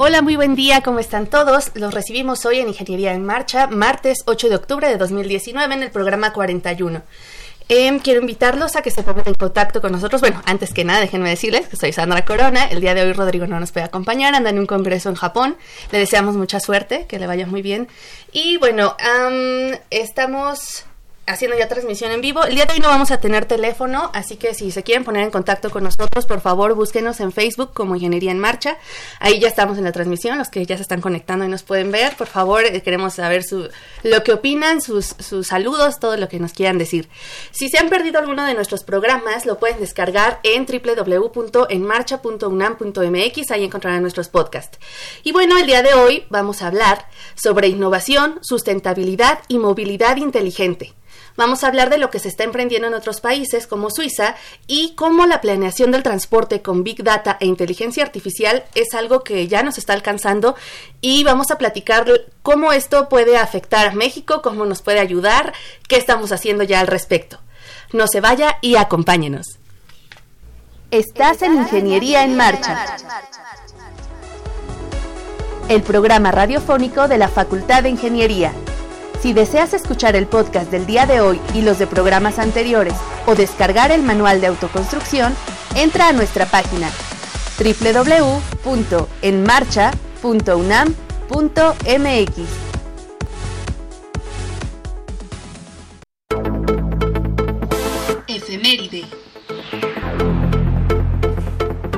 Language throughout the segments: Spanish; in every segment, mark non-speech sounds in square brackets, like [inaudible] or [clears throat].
Hola, muy buen día, ¿cómo están todos? Los recibimos hoy en Ingeniería en Marcha, martes 8 de octubre de 2019 en el programa 41. Em, quiero invitarlos a que se pongan en contacto con nosotros. Bueno, antes que nada, déjenme decirles que soy Sandra Corona. El día de hoy Rodrigo no nos puede acompañar, anda en un congreso en Japón. Le deseamos mucha suerte, que le vaya muy bien. Y bueno, estamos haciendo ya transmisión en vivo. El día de hoy no vamos a tener teléfono, así que si se quieren poner en contacto con nosotros, por favor búsquenos en Facebook como Ingeniería en Marcha. Ahí ya estamos en la transmisión, los que ya se están conectando y nos pueden ver. Por favor, eh, queremos saber su, lo que opinan, sus, sus saludos, todo lo que nos quieran decir. Si se han perdido alguno de nuestros programas, lo pueden descargar en www.enmarcha.unam.mx, ahí encontrarán nuestros podcasts. Y bueno, el día de hoy vamos a hablar sobre innovación, sustentabilidad y movilidad inteligente. Vamos a hablar de lo que se está emprendiendo en otros países como Suiza y cómo la planeación del transporte con Big Data e inteligencia artificial es algo que ya nos está alcanzando y vamos a platicar cómo esto puede afectar a México, cómo nos puede ayudar, qué estamos haciendo ya al respecto. No se vaya y acompáñenos. Estás en Ingeniería en Marcha. El programa radiofónico de la Facultad de Ingeniería si deseas escuchar el podcast del día de hoy y los de programas anteriores o descargar el manual de autoconstrucción, entra a nuestra página www.enmarcha.unam.mx. Efeméride.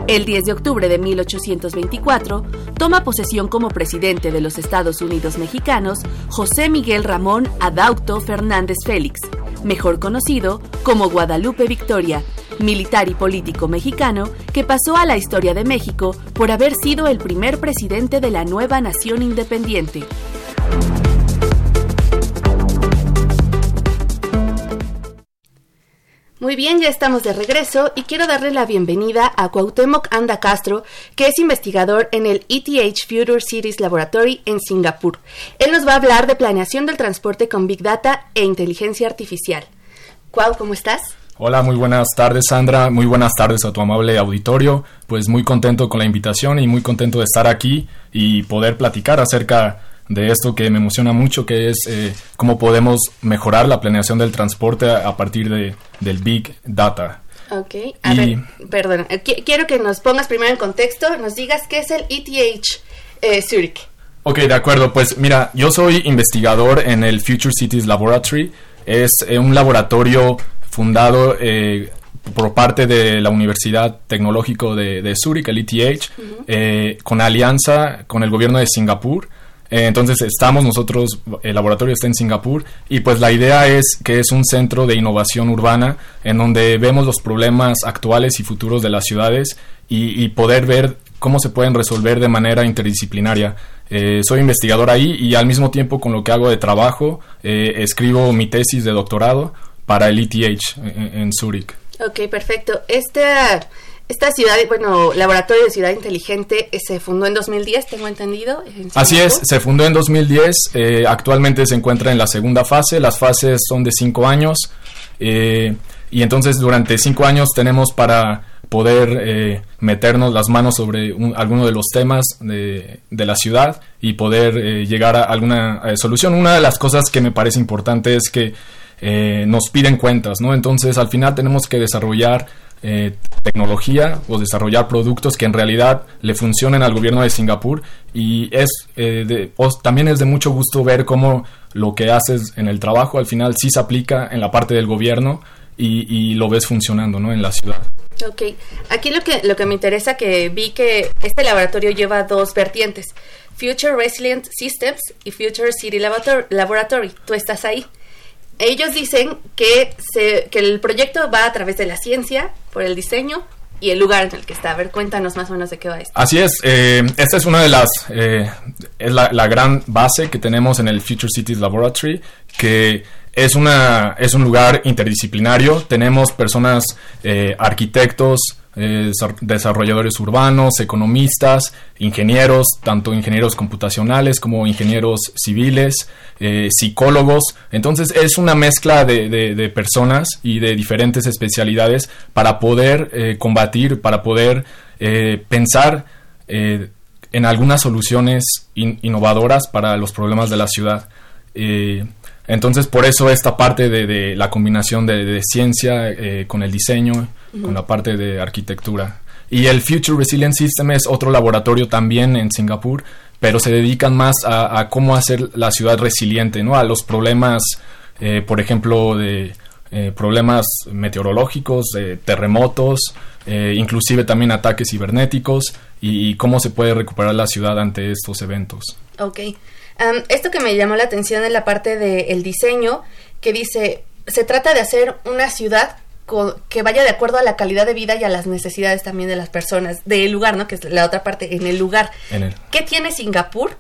El 10 de octubre de 1824 toma posesión como presidente de los Estados Unidos mexicanos José Miguel Ramón Adauto Fernández Félix, mejor conocido como Guadalupe Victoria, militar y político mexicano que pasó a la historia de México por haber sido el primer presidente de la nueva nación independiente. Muy bien, ya estamos de regreso y quiero darle la bienvenida a Cuauhtémoc Anda Castro, que es investigador en el ETH Future Cities Laboratory en Singapur. Él nos va a hablar de planeación del transporte con Big Data e inteligencia artificial. Cuau, ¿cómo estás? Hola, muy buenas tardes Sandra, muy buenas tardes a tu amable auditorio. Pues muy contento con la invitación y muy contento de estar aquí y poder platicar acerca de esto que me emociona mucho, que es eh, cómo podemos mejorar la planeación del transporte a, partir de, del Big Data. Ok, a ver, perdón, eh, quiero que nos pongas primero en contexto, nos digas qué es el ETH eh, Zurich. Ok, de acuerdo, pues mira, yo soy investigador en el Future Cities Laboratory, es un laboratorio fundado por parte de la Universidad Tecnológico de, de Zurich, el ETH, con alianza con el gobierno de Singapur eh, entonces estamos nosotros, el laboratorio está en Singapur y pues la idea es que es un centro de innovación urbana en donde vemos los problemas actuales y futuros de las ciudades y, poder ver cómo se pueden resolver de manera interdisciplinaria. Eh, soy investigador ahí y al mismo tiempo con lo que hago de trabajo eh, escribo mi tesis de doctorado para el ETH en, Zúrich. Ok, perfecto. Este esta ciudad, bueno, Laboratorio de Ciudad Inteligente eh, se fundó en 2010, tengo entendido. Así es, se fundó en 2010, eh, actualmente se encuentra en la segunda fase, las fases son de cinco años eh, y entonces durante cinco años tenemos para poder meternos las manos sobre alguno de los temas de, de la ciudad y poder llegar a alguna solución. Una de las cosas que me parece importante es que nos piden cuentas, ¿no? Entonces al final tenemos que desarrollar eh, tecnología o desarrollar productos que en realidad le funcionen al gobierno de Singapur y es de, también es de mucho gusto ver cómo lo que haces en el trabajo al final sí se aplica en la parte del gobierno y, lo ves funcionando ¿no? en la ciudad. Ok, aquí lo que, lo que me interesa que vi que este laboratorio lleva dos vertientes, Future Resilient Systems y Future City Laboratory. Tú estás ahí. Ellos dicen que, se, que el proyecto va a través de la ciencia, por el diseño y el lugar en el que está. A ver, cuéntanos más o menos de qué va esto. Así es, eh, esta es una de las, eh, es la, gran base que tenemos en el Future Cities Laboratory, que es, una, es un lugar interdisciplinario. Tenemos personas, eh, arquitectos, eh, desarrolladores urbanos, economistas, ingenieros, tanto ingenieros computacionales como ingenieros civiles, eh, psicólogos. Entonces es una mezcla de, personas y de diferentes especialidades para poder combatir, para poder pensar en algunas soluciones innovadoras para los problemas de la ciudad. Entonces, por eso esta parte de, la combinación de, ciencia eh, con el diseño, con la parte de arquitectura. Y el Future Resilient System es otro laboratorio también en Singapur, pero se dedican más a, cómo hacer la ciudad resiliente, ¿no? A los problemas, eh, por ejemplo, de eh, problemas meteorológicos, de terremotos, inclusive también ataques cibernéticos y, y, cómo se puede recuperar la ciudad ante estos eventos. Ok esto que me llamó la atención es la parte del diseño, que dice, se trata de hacer una ciudad que vaya de acuerdo a la calidad de vida y a las necesidades también de las personas, del lugar, ¿no? Que es la otra parte, en el lugar. ¿Qué tiene Singapur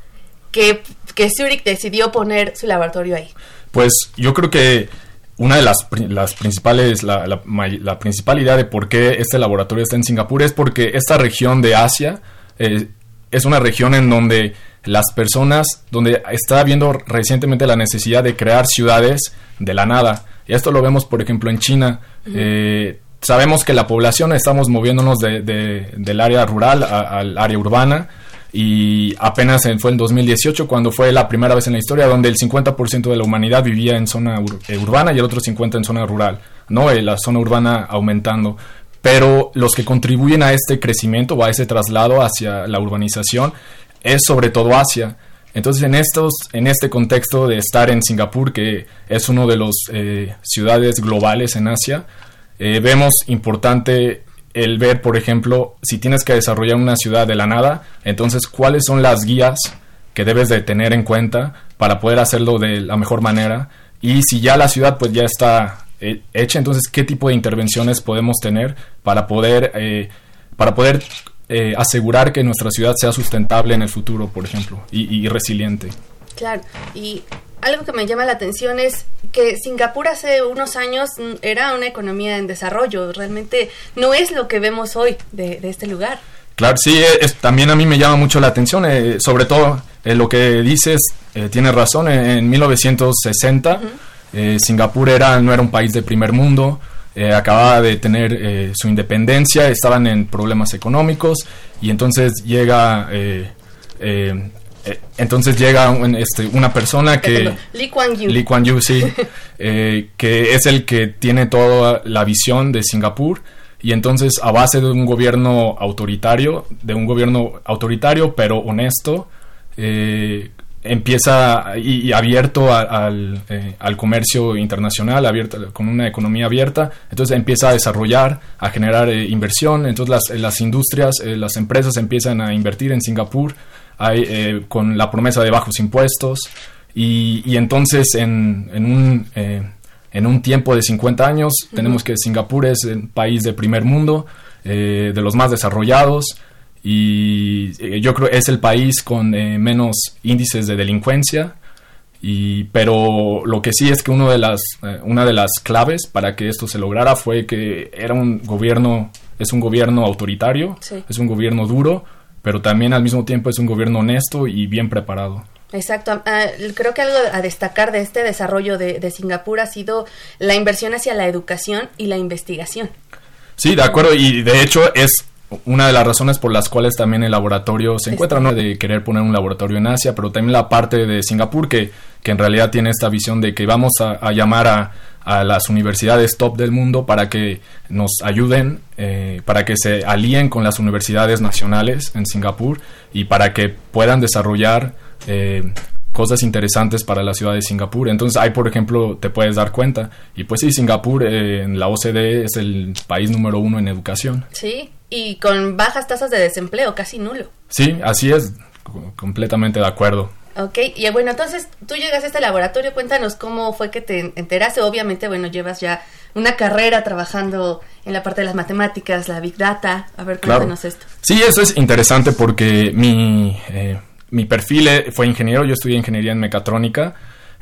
que, que Zurich decidió poner su laboratorio ahí? Pues yo creo que una de las, las principales, la, la, principal idea de por qué este laboratorio está en Singapur es porque esta región de Asia eh, es una región en donde las personas, donde está habiendo recientemente la necesidad de crear ciudades de la nada. Y esto lo vemos, por ejemplo, en China. Eh, sabemos que la población estamos moviéndonos de, del área rural al área urbana y apenas fue en 2018 cuando fue la primera vez en la historia donde el 50% de la humanidad vivía en zona eh, urbana y el otro 50% en zona rural, ¿no? Eh, la zona urbana aumentando. Pero los que contribuyen a este crecimiento o a ese traslado hacia la urbanización es sobre todo Asia. Entonces, en, estos, en este contexto de estar en Singapur, que es uno de las eh, ciudades globales en Asia, eh, vemos importante el ver, por ejemplo, si tienes que desarrollar una ciudad de la nada, entonces, ¿cuáles son las guías que debes de tener en cuenta para poder hacerlo de la mejor manera? Y si ya la ciudad pues ya está eh, hecha, entonces, ¿qué tipo de intervenciones podemos tener para poder, para poder eh, asegurar que nuestra ciudad sea sustentable en el futuro, por ejemplo, y, resiliente. Claro, y algo que me llama la atención es que Singapur hace unos años era una economía en desarrollo, realmente no es lo que vemos hoy de, este lugar. Claro, sí, eh, también a mí me llama mucho la atención, eh, sobre todo lo que dices, tiene razón, en 1960 Singapur era, no era un país de primer mundo, eh, acababa de tener eh, su independencia, estaban en problemas económicos y entonces llega eh, entonces llega este, una persona que Lee Kuan Yew, Lee Kuan Yew sí, [laughs] que es el que tiene toda la visión de Singapur y entonces a base de un gobierno autoritario, de un gobierno autoritario pero honesto, empieza y, abierto eh, al, comercio internacional, abierto, con una economía abierta, entonces empieza a desarrollar, a generar eh, inversión, entonces las, las industrias, eh, las empresas empiezan a invertir en Singapur hay, con la promesa de bajos impuestos y, entonces en, en un, en un tiempo de 50 años tenemos que Singapur es el país de primer mundo, de los más desarrollados, y eh, yo creo es el país con eh, menos índices de delincuencia y pero lo que sí es que uno de las eh, una de las claves para que esto se lograra fue que era un gobierno es un gobierno autoritario es un gobierno duro pero también al mismo tiempo es un gobierno honesto y bien preparado Exacto. Ah, creo que algo a destacar de este desarrollo de, de Singapur ha sido la inversión hacia la educación y la investigación. Sí, de acuerdo. Y de hecho es una de las razones por las cuales también el laboratorio se encuentra, ¿no? De querer poner un laboratorio en Asia, pero también la parte de Singapur que, que en realidad tiene esta visión de que vamos a, llamar a, a las universidades top del mundo para que nos ayuden, eh, para que se alíen con las universidades nacionales en Singapur y para que puedan desarrollar eh, cosas interesantes para la ciudad de Singapur. Entonces ahí, por ejemplo, te puedes dar cuenta. Y pues sí, Singapur eh, en la OCDE es el país número uno en educación. Sí, y con bajas tasas de desempleo, casi nulo. Sí, así es, completamente de acuerdo. Ok, y bueno, entonces tú llegas a este laboratorio, cuéntanos cómo fue que te enteraste. Obviamente, bueno, llevas ya una carrera trabajando en la parte de las matemáticas, la Big Data. A ver, cuéntanos esto. Sí, eso es interesante porque mi, eh, mi perfil eh, fue ingeniero, yo estudié ingeniería en mecatrónica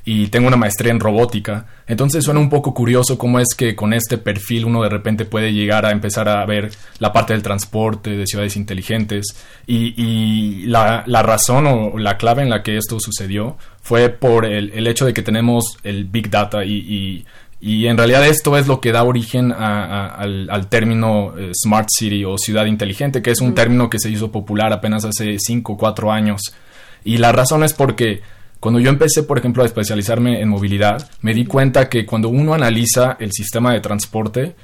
y tengo una maestría en robótica. Entonces suena un poco curioso cómo es que con este perfil uno de repente puede llegar a empezar a ver la parte del transporte, de ciudades inteligentes. Y, la, razón o la clave en la que esto sucedió fue por el, hecho de que tenemos el Big Data y, en realidad esto es lo que da origen al, término eh, Smart City o ciudad inteligente, que es un término que se hizo popular apenas hace 5 o 4 años. Y la razón es porque cuando yo empecé, por ejemplo, a especializarme en movilidad, me di cuenta que cuando uno analiza el sistema de transporte,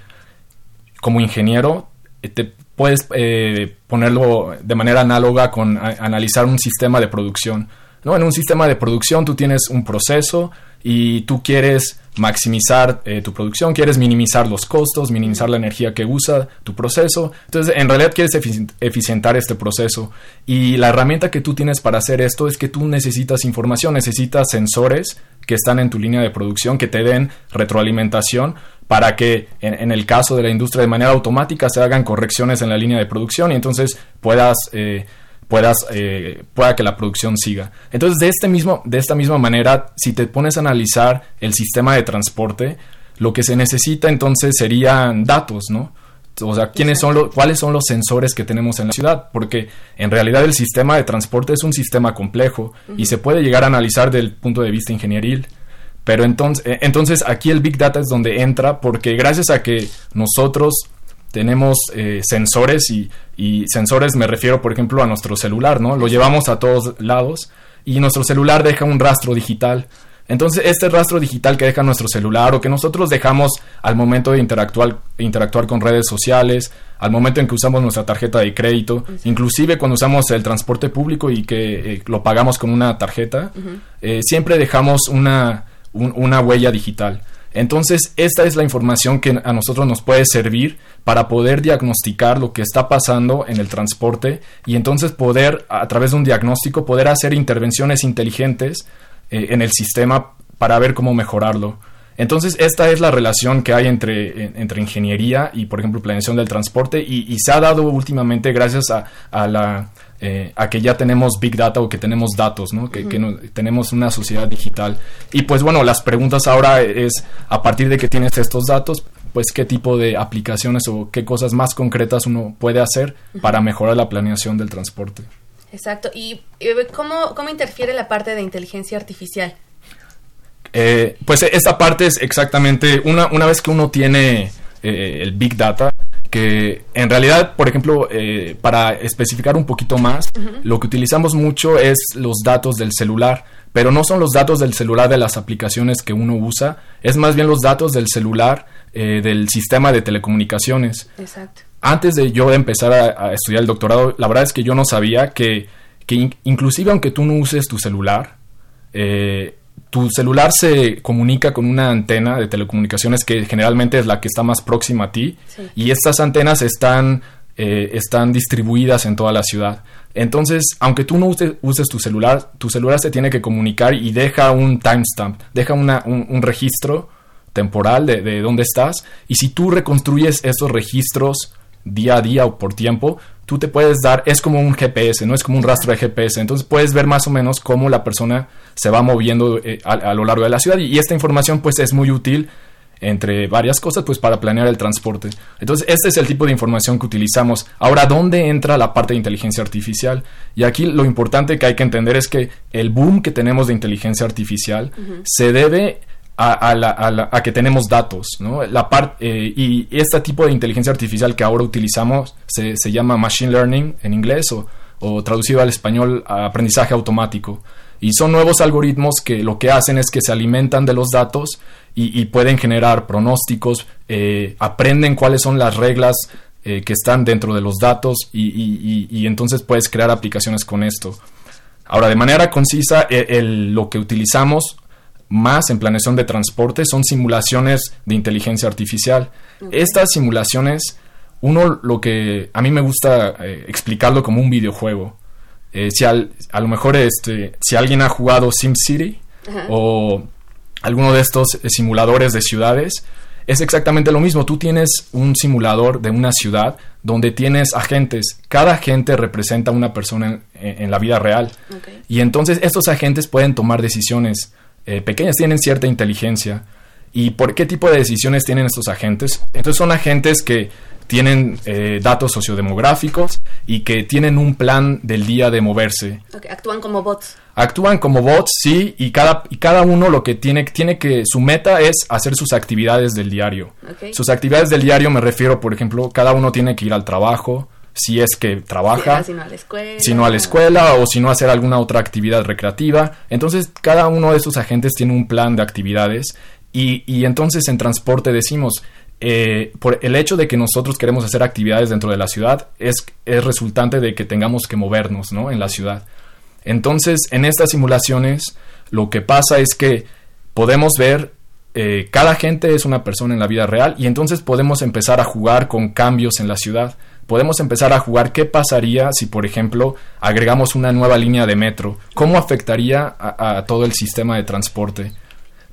como ingeniero, eh, te puedes eh, ponerlo de manera análoga con analizar un sistema de producción. ¿no? En un sistema de producción tú tienes un proceso y tú quieres maximizar eh, tu producción, quieres minimizar los costos, minimizar la energía que usa tu proceso. Entonces, en realidad quieres eficientar este proceso. Y la herramienta que tú tienes para hacer esto es que tú necesitas información, necesitas sensores que están en tu línea de producción, que te den retroalimentación para que en, el caso de la industria de manera automática se hagan correcciones en la línea de producción y entonces puedas... Eh, puedas eh, pueda que la producción siga. Entonces, de este mismo de esta misma manera, si te pones a analizar el sistema de transporte, lo que se necesita entonces serían datos, ¿no? O sea, ¿quiénes son los, ¿cuáles son los sensores que tenemos en la ciudad? Porque en realidad el sistema de transporte es un sistema complejo y se puede llegar a analizar del punto de vista ingenieril. Pero entonces, eh, entonces aquí el Big Data es donde entra porque gracias a que nosotros tenemos eh, sensores y, sensores me refiero por ejemplo a nuestro celular, ¿no? Lo llevamos a todos lados y nuestro celular deja un rastro digital. Entonces, este rastro digital que deja nuestro celular o que nosotros dejamos al momento de interactuar, interactuar con redes sociales, al momento en que usamos nuestra tarjeta de crédito, inclusive cuando usamos el transporte público y que eh, lo pagamos con una tarjeta, eh, siempre dejamos una, una huella digital. Entonces, esta es la información que a nosotros nos puede servir para poder diagnosticar lo que está pasando en el transporte y entonces poder, a través de un diagnóstico, poder hacer intervenciones inteligentes eh, en el sistema para ver cómo mejorarlo. Entonces, esta es la relación que hay entre, entre ingeniería y, por ejemplo, planeación del transporte y, se ha dado últimamente gracias a, la, eh, a que ya tenemos Big Data o que tenemos datos, ¿no? Que, tenemos una sociedad digital. Y pues bueno, las preguntas ahora es, a partir de que tienes estos datos, pues qué tipo de aplicaciones o qué cosas más concretas uno puede hacer para mejorar la planeación del transporte. Exacto. ¿Y eh, cómo, cómo interfiere la parte de inteligencia artificial? Eh, pues esta parte es exactamente, una, una vez que uno tiene eh, el Big Data, que en realidad, por ejemplo, eh, para especificar un poquito más, lo que utilizamos mucho es los datos del celular, pero no son los datos del celular de las aplicaciones que uno usa, es más bien los datos del celular del sistema de telecomunicaciones. Exacto. Antes de yo empezar a, estudiar el doctorado, la verdad es que yo no sabía que, que inclusive aunque tú no uses tu celular, eh, tu celular se comunica con una antena de telecomunicaciones que generalmente es la que está más próxima a ti y estas antenas están, eh, están distribuidas en toda la ciudad. Entonces, aunque tú no uses, tu celular, tu celular se tiene que comunicar y deja un timestamp, deja una, un, registro temporal de, de dónde estás y si tú reconstruyes esos registros día a día o por tiempo, tú te puedes dar, es como un GPS, no es como un rastro de GPS, entonces puedes ver más o menos cómo la persona se va moviendo eh, a, lo largo de la ciudad y, esta información pues es muy útil entre varias cosas pues para planear el transporte. Entonces este es el tipo de información que utilizamos. Ahora, ¿dónde entra la parte de inteligencia artificial? Y aquí lo importante que hay que entender es que el boom que tenemos de inteligencia artificial se debe a, que tenemos datos. La parte eh, y este tipo de inteligencia artificial que ahora utilizamos se, llama machine learning en inglés o o traducido al español aprendizaje automático. Y son nuevos algoritmos que lo que hacen es que se alimentan de los datos y, pueden generar pronósticos, eh, aprenden cuáles son las reglas eh, que están dentro de los datos y, entonces puedes crear aplicaciones con esto. Ahora, de manera concisa, e, lo que utilizamos más en planeación de transporte son simulaciones de inteligencia artificial. Estas simulaciones, uno lo que a mí me gusta eh, explicarlo como un videojuego. Eh, si a lo mejor este, si alguien ha jugado SimCity o alguno de estos eh, simuladores de ciudades, es exactamente lo mismo. Tú tienes un simulador de una ciudad donde tienes agentes. Cada agente representa una persona en, la vida real. Y entonces estos agentes pueden tomar decisiones eh, pequeñas, tienen cierta inteligencia. ¿Y por qué tipo de decisiones tienen estos agentes? Entonces son agentes que tienen eh, datos sociodemográficos y que tienen un plan del día de moverse. actúan como bots. Actúan como bots, sí, y cada, y cada uno lo que tiene, tiene que, su meta es hacer sus actividades del diario. Sus actividades del diario me refiero, por ejemplo, cada uno tiene que ir al trabajo, si es que trabaja, si no a la escuela, si no a la escuela o si no hacer alguna otra actividad recreativa. Entonces, cada uno de esos agentes tiene un plan de actividades y, y entonces en transporte decimos, eh, por el hecho de que nosotros queremos hacer actividades dentro de la ciudad es, es resultante de que tengamos que movernos ¿no? en la ciudad. Entonces, en estas simulaciones, lo que pasa es que podemos ver eh, cada gente es una persona en la vida real y entonces podemos empezar a jugar con cambios en la ciudad. Podemos empezar a jugar qué pasaría si, por ejemplo, agregamos una nueva línea de metro. ¿Cómo afectaría a todo el sistema de transporte?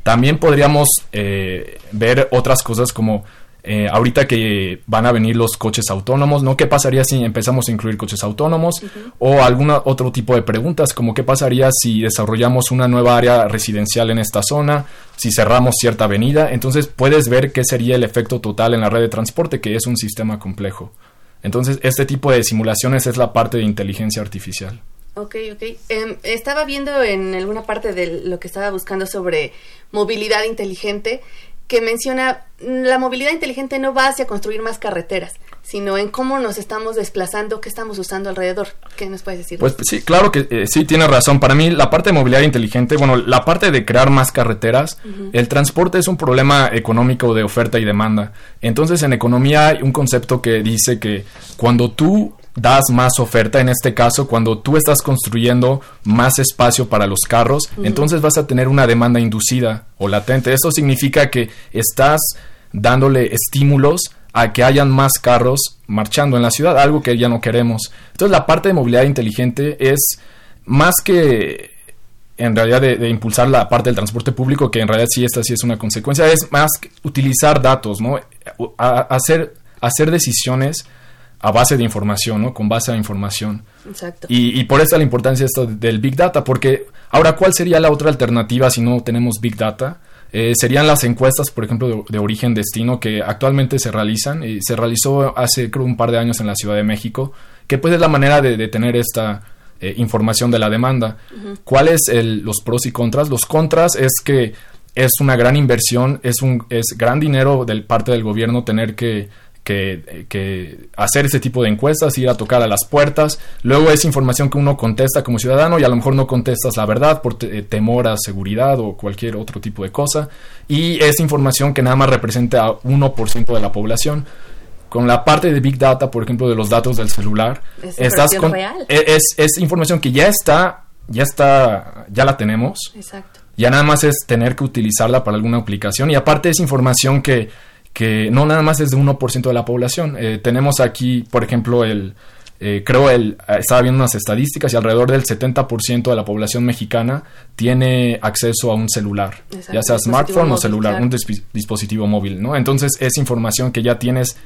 También podríamos eh, ver otras cosas como eh, ahorita que van a venir los coches autónomos, ¿no? ¿Qué pasaría si empezamos a incluir coches autónomos? O algún otro tipo de preguntas, como qué pasaría si desarrollamos una nueva área residencial en esta zona, si cerramos cierta avenida. Entonces puedes ver qué sería el efecto total en la red de transporte, que es un sistema complejo. Entonces, este tipo de simulaciones es la parte de inteligencia artificial. Ok, ok. Em, estaba viendo en alguna parte de lo que estaba buscando sobre movilidad inteligente que menciona la movilidad inteligente no va hacia construir más carreteras, sino en cómo nos estamos desplazando, qué estamos usando alrededor. ¿Qué nos puedes decir? Pues sí, claro que eh, sí, tiene razón. Para mí, la parte de movilidad inteligente, bueno, la parte de crear más carreteras, el transporte es un problema económico de oferta y demanda. Entonces, en economía hay un concepto que dice que cuando tú das más oferta, en este caso, cuando tú estás construyendo más espacio para los carros, entonces vas a tener una demanda inducida o latente. Eso significa que estás dándole estímulos a que hayan más carros marchando en la ciudad, algo que ya no queremos. Entonces la parte de movilidad inteligente es más que en realidad de, impulsar la parte del transporte público, que en realidad sí esta sí es una consecuencia, es más utilizar datos, ¿no? hacer, hacer decisiones a base de información, ¿no? Con base a información. Exacto. Y, por eso la importancia esto del Big Data, porque ahora, ¿cuál sería la otra alternativa si no tenemos Big Data? Eh, serían las encuestas, por ejemplo, de, origen-destino que actualmente se realizan. y se realizó hace, creo, un par de años en la Ciudad de México, que pues es la manera de, tener esta eh, información de la demanda. ¿Cuáles los pros y contras? Los contras es que es una gran inversión, es un es gran dinero del parte del gobierno tener que que, hacer ese tipo de encuestas, ir a tocar a las puertas. Luego es información que uno contesta como ciudadano y a lo mejor no contestas la verdad por eh, temor a seguridad o cualquier otro tipo de cosa. Y es información que nada más representa a 1% de la población. Con la parte de Big Data, por ejemplo, de los datos del celular, es estás con, e, Es, es información que ya está, ya está, ya la tenemos. Exacto. Ya nada más es tener que utilizarla para alguna aplicación. Y aparte es información que que no nada más es de 1% de la población. Eh, tenemos aquí, por ejemplo, el, eh, creo, el, eh, estaba viendo unas estadísticas y alrededor del 70% de la población mexicana tiene acceso a un celular, ya sea smartphone o celular, un dispositivo móvil, ¿no? Entonces es información que ya tienes,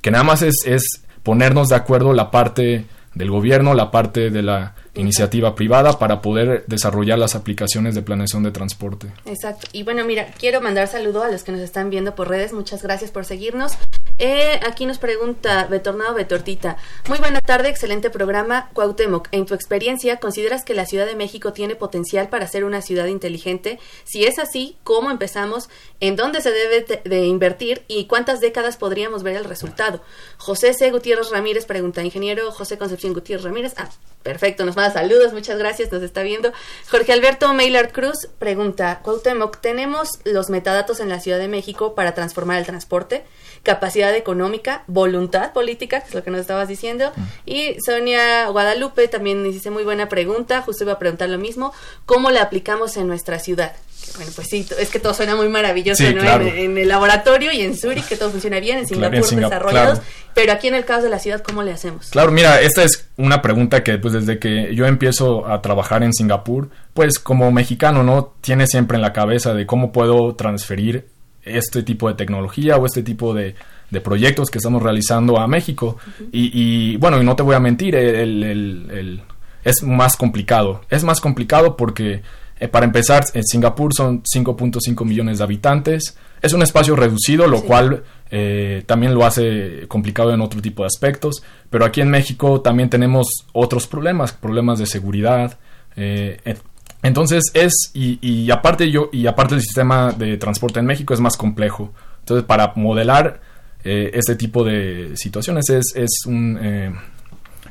que nada más es, es ponernos de acuerdo la parte del gobierno, la parte de la iniciativa privada para poder desarrollar las aplicaciones de planeación de transporte. Exacto. Y bueno, mira, quiero mandar saludo a los que nos están viendo por redes. Muchas gracias por seguirnos. Eh, aquí nos pregunta Betornado Betortita. Muy buena tarde, excelente programa. Cuauhtémoc, en tu experiencia, ¿consideras que la Ciudad de México tiene potencial para ser una ciudad inteligente? Si es así, ¿cómo empezamos? ¿En dónde se debe de invertir? ¿Y cuántas décadas podríamos ver el resultado? José C. Gutiérrez Ramírez pregunta, ingeniero José Concepción Gutiérrez Ramírez. Ah, perfecto, nos manda saludos, muchas gracias, nos está viendo. Jorge Alberto Maylard Cruz pregunta, Cuauhtémoc, ¿tenemos los metadatos en la Ciudad de México para transformar el transporte? capacidad económica, voluntad política, que es lo que nos estabas diciendo. Mm. Y Sonia Guadalupe también nos dice muy buena pregunta, justo iba a preguntar lo mismo, ¿cómo la aplicamos en nuestra ciudad? Bueno, pues sí, es que todo suena muy maravilloso en, el laboratorio y en Zurich, que todo funciona bien, en Singapur desarrollados, pero aquí en el caso de la ciudad, ¿cómo le hacemos? Claro, mira, esta es una pregunta que pues desde que yo empiezo a trabajar en Singapur, pues como mexicano, ¿no? Tiene siempre en la cabeza de cómo puedo transferir este tipo de tecnología o este tipo de, proyectos que estamos realizando a México. y, bueno, y no te voy a mentir, el, es más complicado. Es más complicado porque, eh, para empezar, en Singapur son 5.5 millones de habitantes. Es un espacio reducido, lo cual eh, también lo hace complicado en otro tipo de aspectos. Pero aquí en México también tenemos otros problemas, problemas de seguridad. Eh, entonces es, y, aparte yo, y aparte el sistema de transporte en México es más complejo. Entonces para modelar eh, este tipo de situaciones es, es un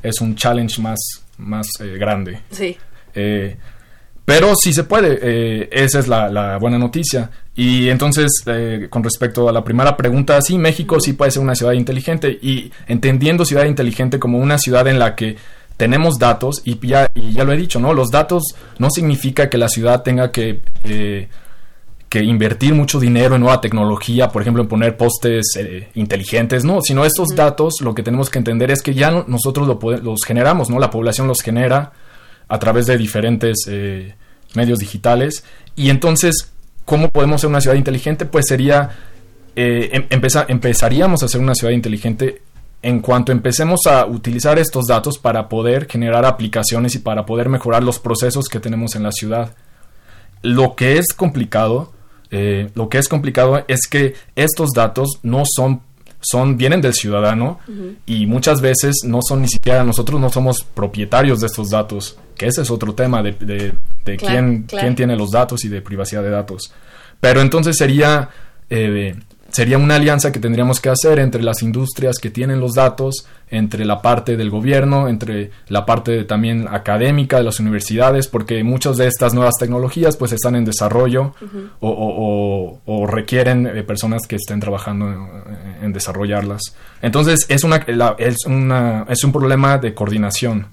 es un challenge más, más grande. Sí. Pero sí se puede, esa es la, buena noticia. Y entonces, con respecto a la primera pregunta, sí, México sí puede ser una ciudad inteligente y entendiendo ciudad inteligente como una ciudad en la que tenemos datos y ya, ya lo he dicho, ¿no? Los datos no significa que la ciudad tenga que, eh, que invertir mucho dinero en nueva tecnología, por ejemplo, en poner postes eh, inteligentes, no, sino estos datos lo que tenemos que entender es que ya nosotros los generamos, ¿no? La población los genera a través de diferentes eh, medios digitales y entonces, ¿cómo podemos ser una ciudad inteligente? Pues sería, em, empezaríamos a ser una ciudad inteligente en cuanto empecemos a utilizar estos datos para poder generar aplicaciones y para poder mejorar los procesos que tenemos en la ciudad. Lo que es complicado, eh, lo que es complicado es que estos datos no son, son vienen del ciudadano y muchas veces no son ni siquiera nosotros no somos propietarios de estos datos, que ese es otro tema de, quién, quién tiene los datos y de privacidad de datos. Pero entonces sería eh, sería una alianza que tendríamos que hacer entre las industrias que tienen los datos, entre la parte del gobierno, entre la parte también académica de las universidades, porque muchas de estas nuevas tecnologías pues están en desarrollo o, requieren eh, personas que estén trabajando en, desarrollarlas. Entonces es, una, es, una, es un problema de coordinación.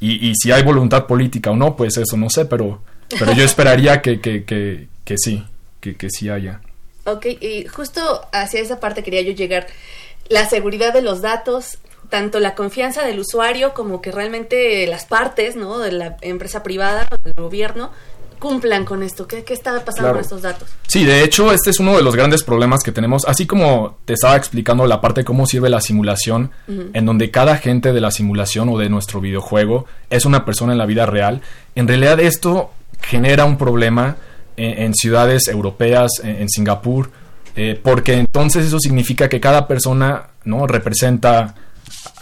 Y, si hay voluntad política o no, pues eso no sé, pero, pero yo esperaría que, que, que, que sí, que, que sí haya. Ok, y justo hacia esa parte quería yo llegar. La seguridad de los datos, tanto la confianza del usuario como que realmente las partes, ¿no? De la empresa privada, del gobierno, cumplan con esto. ¿Qué, qué está pasando con estos datos? Sí, de hecho, este es uno de los grandes problemas que tenemos. Así como te estaba explicando la parte de cómo sirve la simulación, en donde cada agente de la simulación o de nuestro videojuego es una persona en la vida real, en realidad esto genera un problema en, ciudades europeas, en, Singapur, eh, porque entonces eso significa que cada persona no representa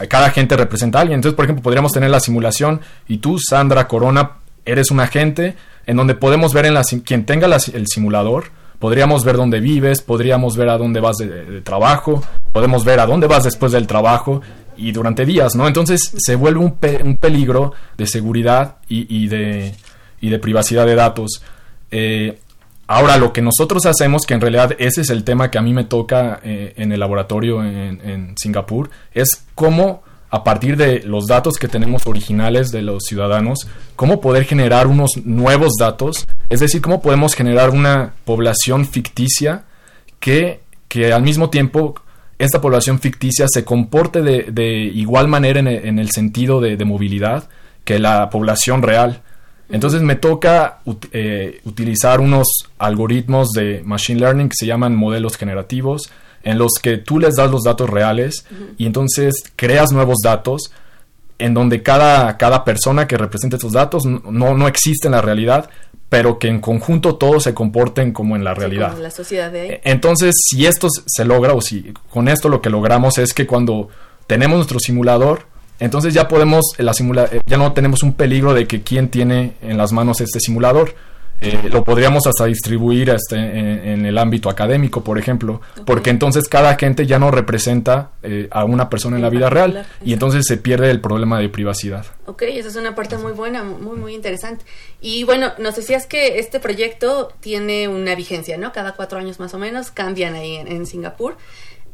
cada agente representa a alguien. Entonces, por ejemplo, podríamos tener la simulación y tú, Sandra Corona, eres un agente en donde podemos ver en la quien tenga el simulador, podríamos ver dónde vives, podríamos ver a dónde vas de, trabajo, podemos ver a dónde vas después del trabajo y durante días, ¿no? Entonces se vuelve un, un peligro de seguridad y, de, y de privacidad de datos. Eh, ahora, lo que nosotros hacemos, que en realidad ese es el tema que a mí me toca eh, en el laboratorio en, Singapur, es cómo a partir de los datos que tenemos originales de los ciudadanos, cómo poder generar unos nuevos datos, es decir, cómo podemos generar una población ficticia que, que al mismo tiempo esta población ficticia se comporte de, igual manera en el, sentido de, movilidad que la población real. Entonces me toca eh, utilizar unos algoritmos de machine learning que se llaman modelos generativos, en los que tú les das los datos reales y entonces creas nuevos datos en donde cada, cada persona que represente estos datos no, no existe en la realidad, pero que en conjunto todos se comporten como en la realidad. la sociedad de ahí. E, entonces, si esto se logra, o si con esto lo que logramos es que cuando tenemos nuestro simulador, entonces ya podemos, la simula ya no tenemos un peligro de que quién tiene en las manos este simulador eh, lo podríamos hasta distribuir este, en, el ámbito académico, por ejemplo, porque entonces cada agente ya no representa eh, a una persona en la vida real y entonces se pierde el problema de privacidad. Ok, esa es una parte muy buena, muy, muy interesante. Y bueno, nos decías que este proyecto tiene una vigencia, ¿no? Cada cuatro años más o menos cambian ahí en, en Singapur.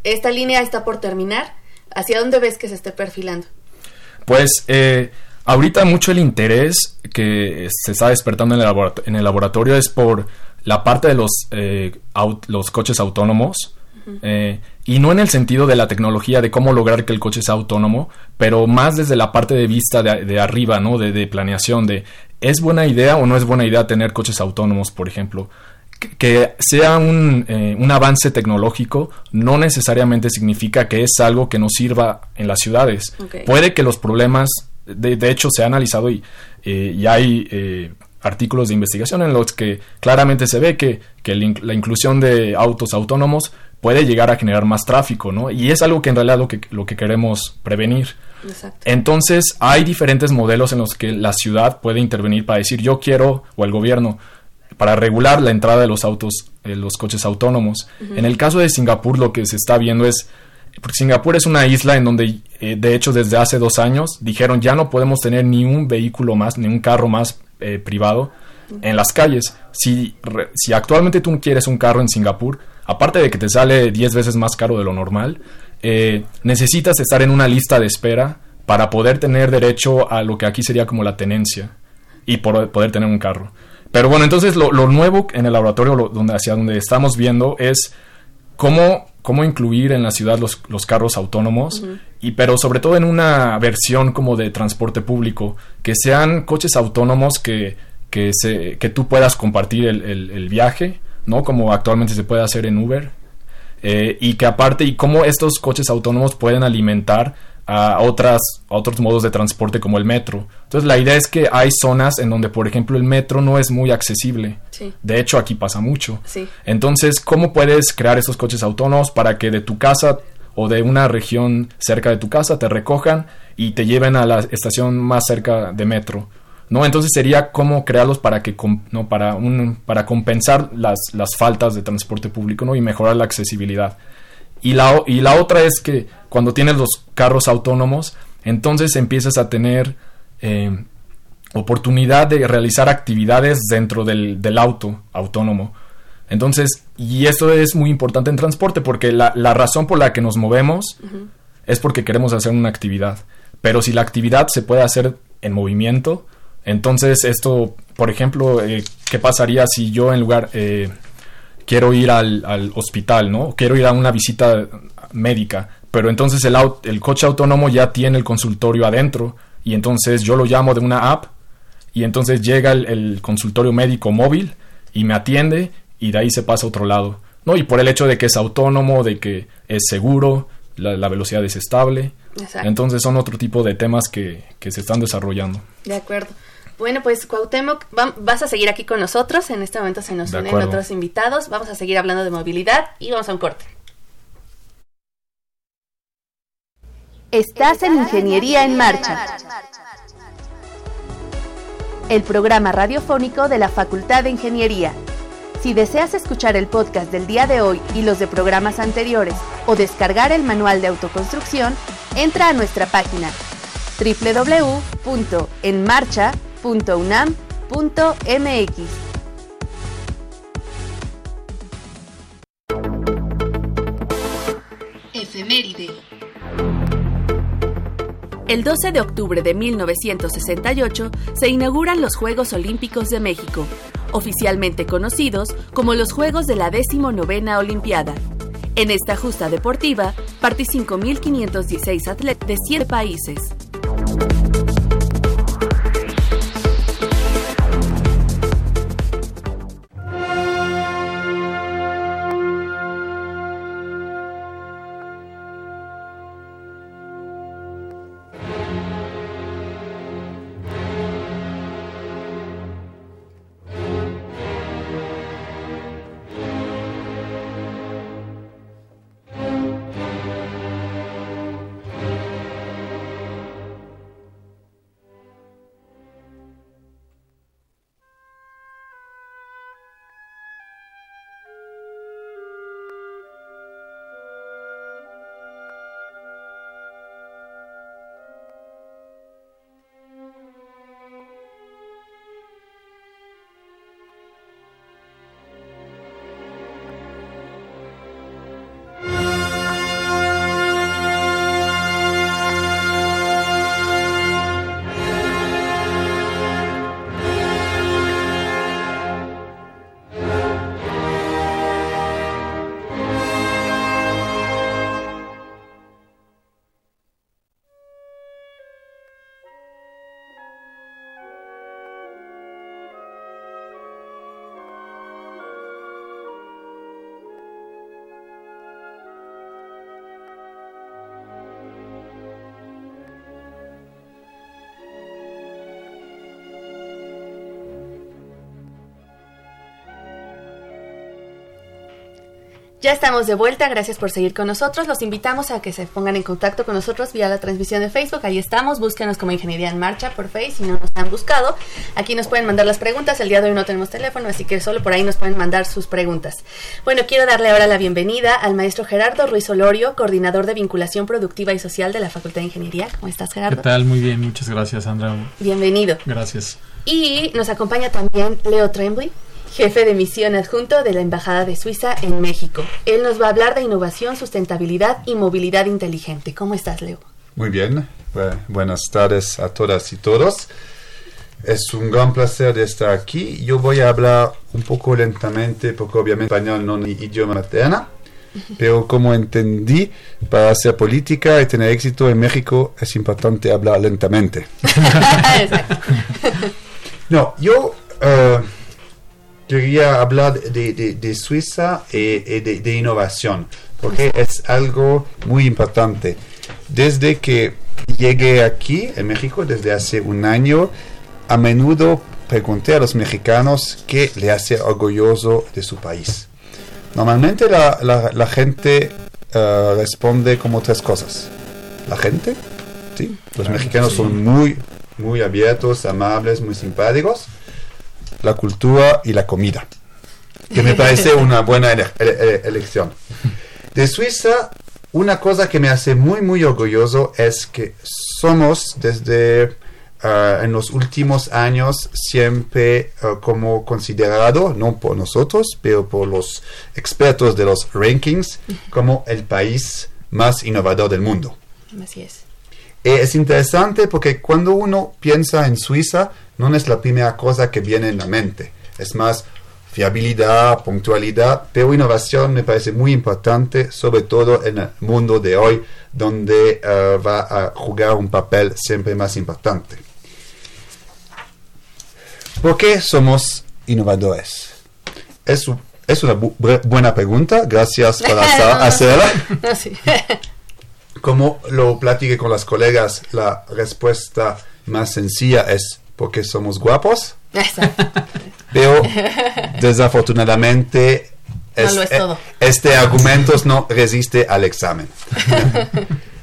Esta línea está por terminar. ¿Hacia dónde ves que se esté perfilando? Pues eh, Ahorita mucho el interés que se está despertando en el, laboratorio, es por la parte de los, eh, los coches autónomos. Eh, y no en el sentido de la tecnología, de cómo lograr que el coche sea autónomo, pero más desde la parte de vista de, arriba, ¿no? De, planeación, de ¿es buena idea o no es buena idea tener coches autónomos, por ejemplo? Que, sea un, eh, un, avance tecnológico no necesariamente significa que es algo que nos sirva en las ciudades. Puede que los problemas de, hecho, se ha analizado y, eh, hay eh, artículos de investigación en los que claramente se ve que, la inclusión de autos autónomos puede llegar a generar más tráfico, ¿no? Y es algo que en realidad lo que, lo que queremos prevenir. Entonces, hay diferentes modelos en los que la ciudad puede intervenir para decir, yo quiero, o el gobierno, para regular la entrada de los autos, eh, los coches autónomos. En el caso de Singapur, lo que se está viendo es porque Singapur es una isla en donde, eh, de hecho, desde hace dos años dijeron ya no podemos tener ni un vehículo más, ni un carro más eh, privado en las calles. Si, si actualmente tú quieres un carro en Singapur, aparte de que te sale 10 veces más caro de lo normal, eh, necesitas estar en una lista de espera para poder tener derecho a lo que aquí sería como la tenencia y por, poder tener un carro. Pero bueno, entonces lo, nuevo en el laboratorio donde, hacia donde estamos viendo es cómo cómo incluir en la ciudad los, los carros autónomos, y, pero sobre todo en una versión como de transporte público, que sean coches autónomos que, que, se, que tú puedas compartir el, el, viaje, ¿no? Como actualmente se puede hacer en Uber, eh, y que aparte, y cómo estos coches autónomos pueden alimentar a, otras, otros modos de transporte como el metro. Entonces la idea es que hay zonas en donde, por ejemplo, el metro no es muy accesible. De hecho, aquí pasa mucho. Entonces, ¿cómo puedes crear estos coches autónomos para que de tu casa o de una región cerca de tu casa te recojan y te lleven a la estación más cerca de metro? ¿no? Entonces sería cómo crearlos para que no para un para compensar las, las faltas de transporte público, ¿no? y mejorar la accesibilidad. Y la, y la otra es que cuando tienes los carros autónomos, entonces empiezas a tener eh, oportunidad de realizar actividades dentro del, auto autónomo. Entonces, y esto es muy importante en transporte porque la, razón por la que nos movemos es porque queremos hacer una actividad. Pero si la actividad se puede hacer en movimiento, entonces esto, por ejemplo, eh, ¿qué pasaría si yo en lugar... Eh, quiero ir al, al, hospital, ¿no? Quiero ir a una visita médica, pero entonces el, el coche autónomo ya tiene el consultorio adentro y entonces yo lo llamo de una app y entonces llega el, consultorio médico móvil y me atiende y de ahí se pasa a otro lado, ¿no? Y por el hecho de que es autónomo, de que es seguro, la, velocidad es estable. Entonces son otro tipo de temas que, que se están desarrollando. De acuerdo. Bueno, pues Cuauhtémoc, vas a seguir aquí con nosotros. En este momento se nos unen otros invitados. Vamos a seguir hablando de movilidad y vamos a un corte. Estás en Ingeniería en Marcha. El programa radiofónico de la Facultad de Ingeniería. Si deseas escuchar el podcast del día de hoy y los de programas anteriores o descargar el manual de autoconstrucción, entra a nuestra página www.enmarcha.com .unam.mx Efeméride. El 12 de octubre de 1968 se inauguran los Juegos Olímpicos de México, oficialmente conocidos como los Juegos de la 19 Olimpiada. En esta justa deportiva participan 5.516 atletas de 7 países. Ya estamos de vuelta, gracias por seguir con nosotros. Los invitamos a que se pongan en contacto con nosotros vía la transmisión de Facebook. Ahí estamos, búsquenos como Ingeniería en Marcha por Facebook si no nos han buscado. Aquí nos pueden mandar las preguntas. El día de hoy no tenemos teléfono, así que solo por ahí nos pueden mandar sus preguntas. Bueno, quiero darle ahora la bienvenida al maestro Gerardo Ruiz Olorio, coordinador de vinculación productiva y social de la Facultad de Ingeniería. ¿Cómo estás, Gerardo? ¿Qué tal? Muy bien, muchas gracias, Sandra. Bienvenido. Gracias. Y nos acompaña también Leo Tremblay, jefe de misión adjunto de la Embajada de Suiza en México. Él nos va a hablar de innovación, sustentabilidad y movilidad inteligente. ¿Cómo estás, Leo? Muy bien. buenas tardes a todas y todos. Es un gran placer de estar aquí. Yo voy a hablar un poco lentamente porque obviamente español no es mi idioma materna. Pero como entendí, para hacer política y tener éxito en México es importante hablar lentamente. [laughs] [laughs] no, yo uh, quería hablar de, Suiza y, de, innovación, porque es algo muy importante. Desde que llegué aquí, en México, desde hace un año, a menudo pregunté a los mexicanos qué le hace orgulloso de su país. Normalmente la, gente eh, responde como tres cosas. La gente, ¿sí? Los mexicanos son muy, muy abiertos, amables, muy simpáticos la cultura y la comida, que me parece una buena elección. De Suiza, una cosa que me hace muy, muy orgulloso es que somos desde ah, en los últimos años siempre ah, como considerado, no por nosotros, pero por los expertos de los rankings, como el país más innovador del mundo. Así es. es interesante porque cuando uno piensa en Suiza, no es la primera cosa que viene en la mente. Es más fiabilidad, puntualidad, pero innovación me parece muy importante, sobre todo en el mundo de hoy, donde eh, va a jugar un papel siempre más importante. ¿Por qué somos innovadores? Es, es una buena pregunta, gracias por [laughs] hacerla. Como lo platiqué con las colegas, la respuesta más sencilla es porque somos guapos. Pero desafortunadamente eh, este argumento no resiste al examen.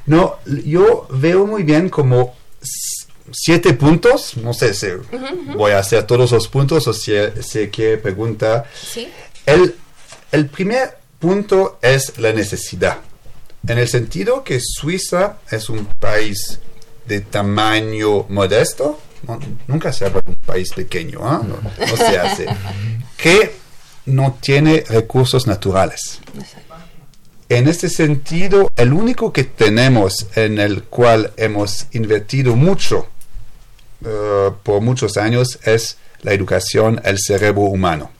no, yo veo muy bien como siete puntos, no sé si voy a hacer todos los puntos o si, si quiere preguntar. El, el primer punto es la necesidad, en el sentido que Suiza es un país de tamaño modesto, nunca se habla de un país pequeño, ¿ah? no, se hace, que no tiene recursos naturales. En este sentido, el único que tenemos en el cual hemos invertido mucho eh, por muchos años es la educación, el cerebro humano.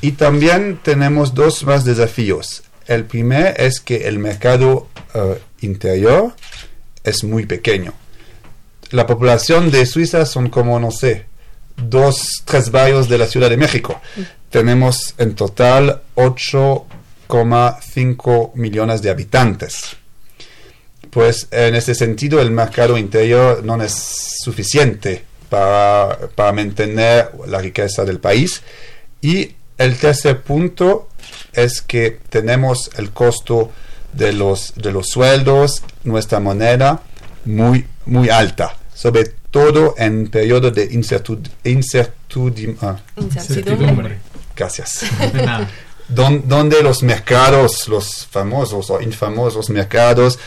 Y también tenemos dos más desafíos. El primer es que el mercado eh, interior es muy pequeño la población de Suiza son como, no sé, dos, tres barrios de la Ciudad de México. Tenemos en total 8,5 millones de habitantes. Pues en ese sentido el mercado interior no es suficiente para, para mantener la riqueza del país. Y el tercer punto es que tenemos el costo de los, de los sueldos, nuestra moneda, muy, muy alta sobre todo en periodo de incertidumbre. Gracias. [laughs] donde los mercados, los famosos o infamosos mercados,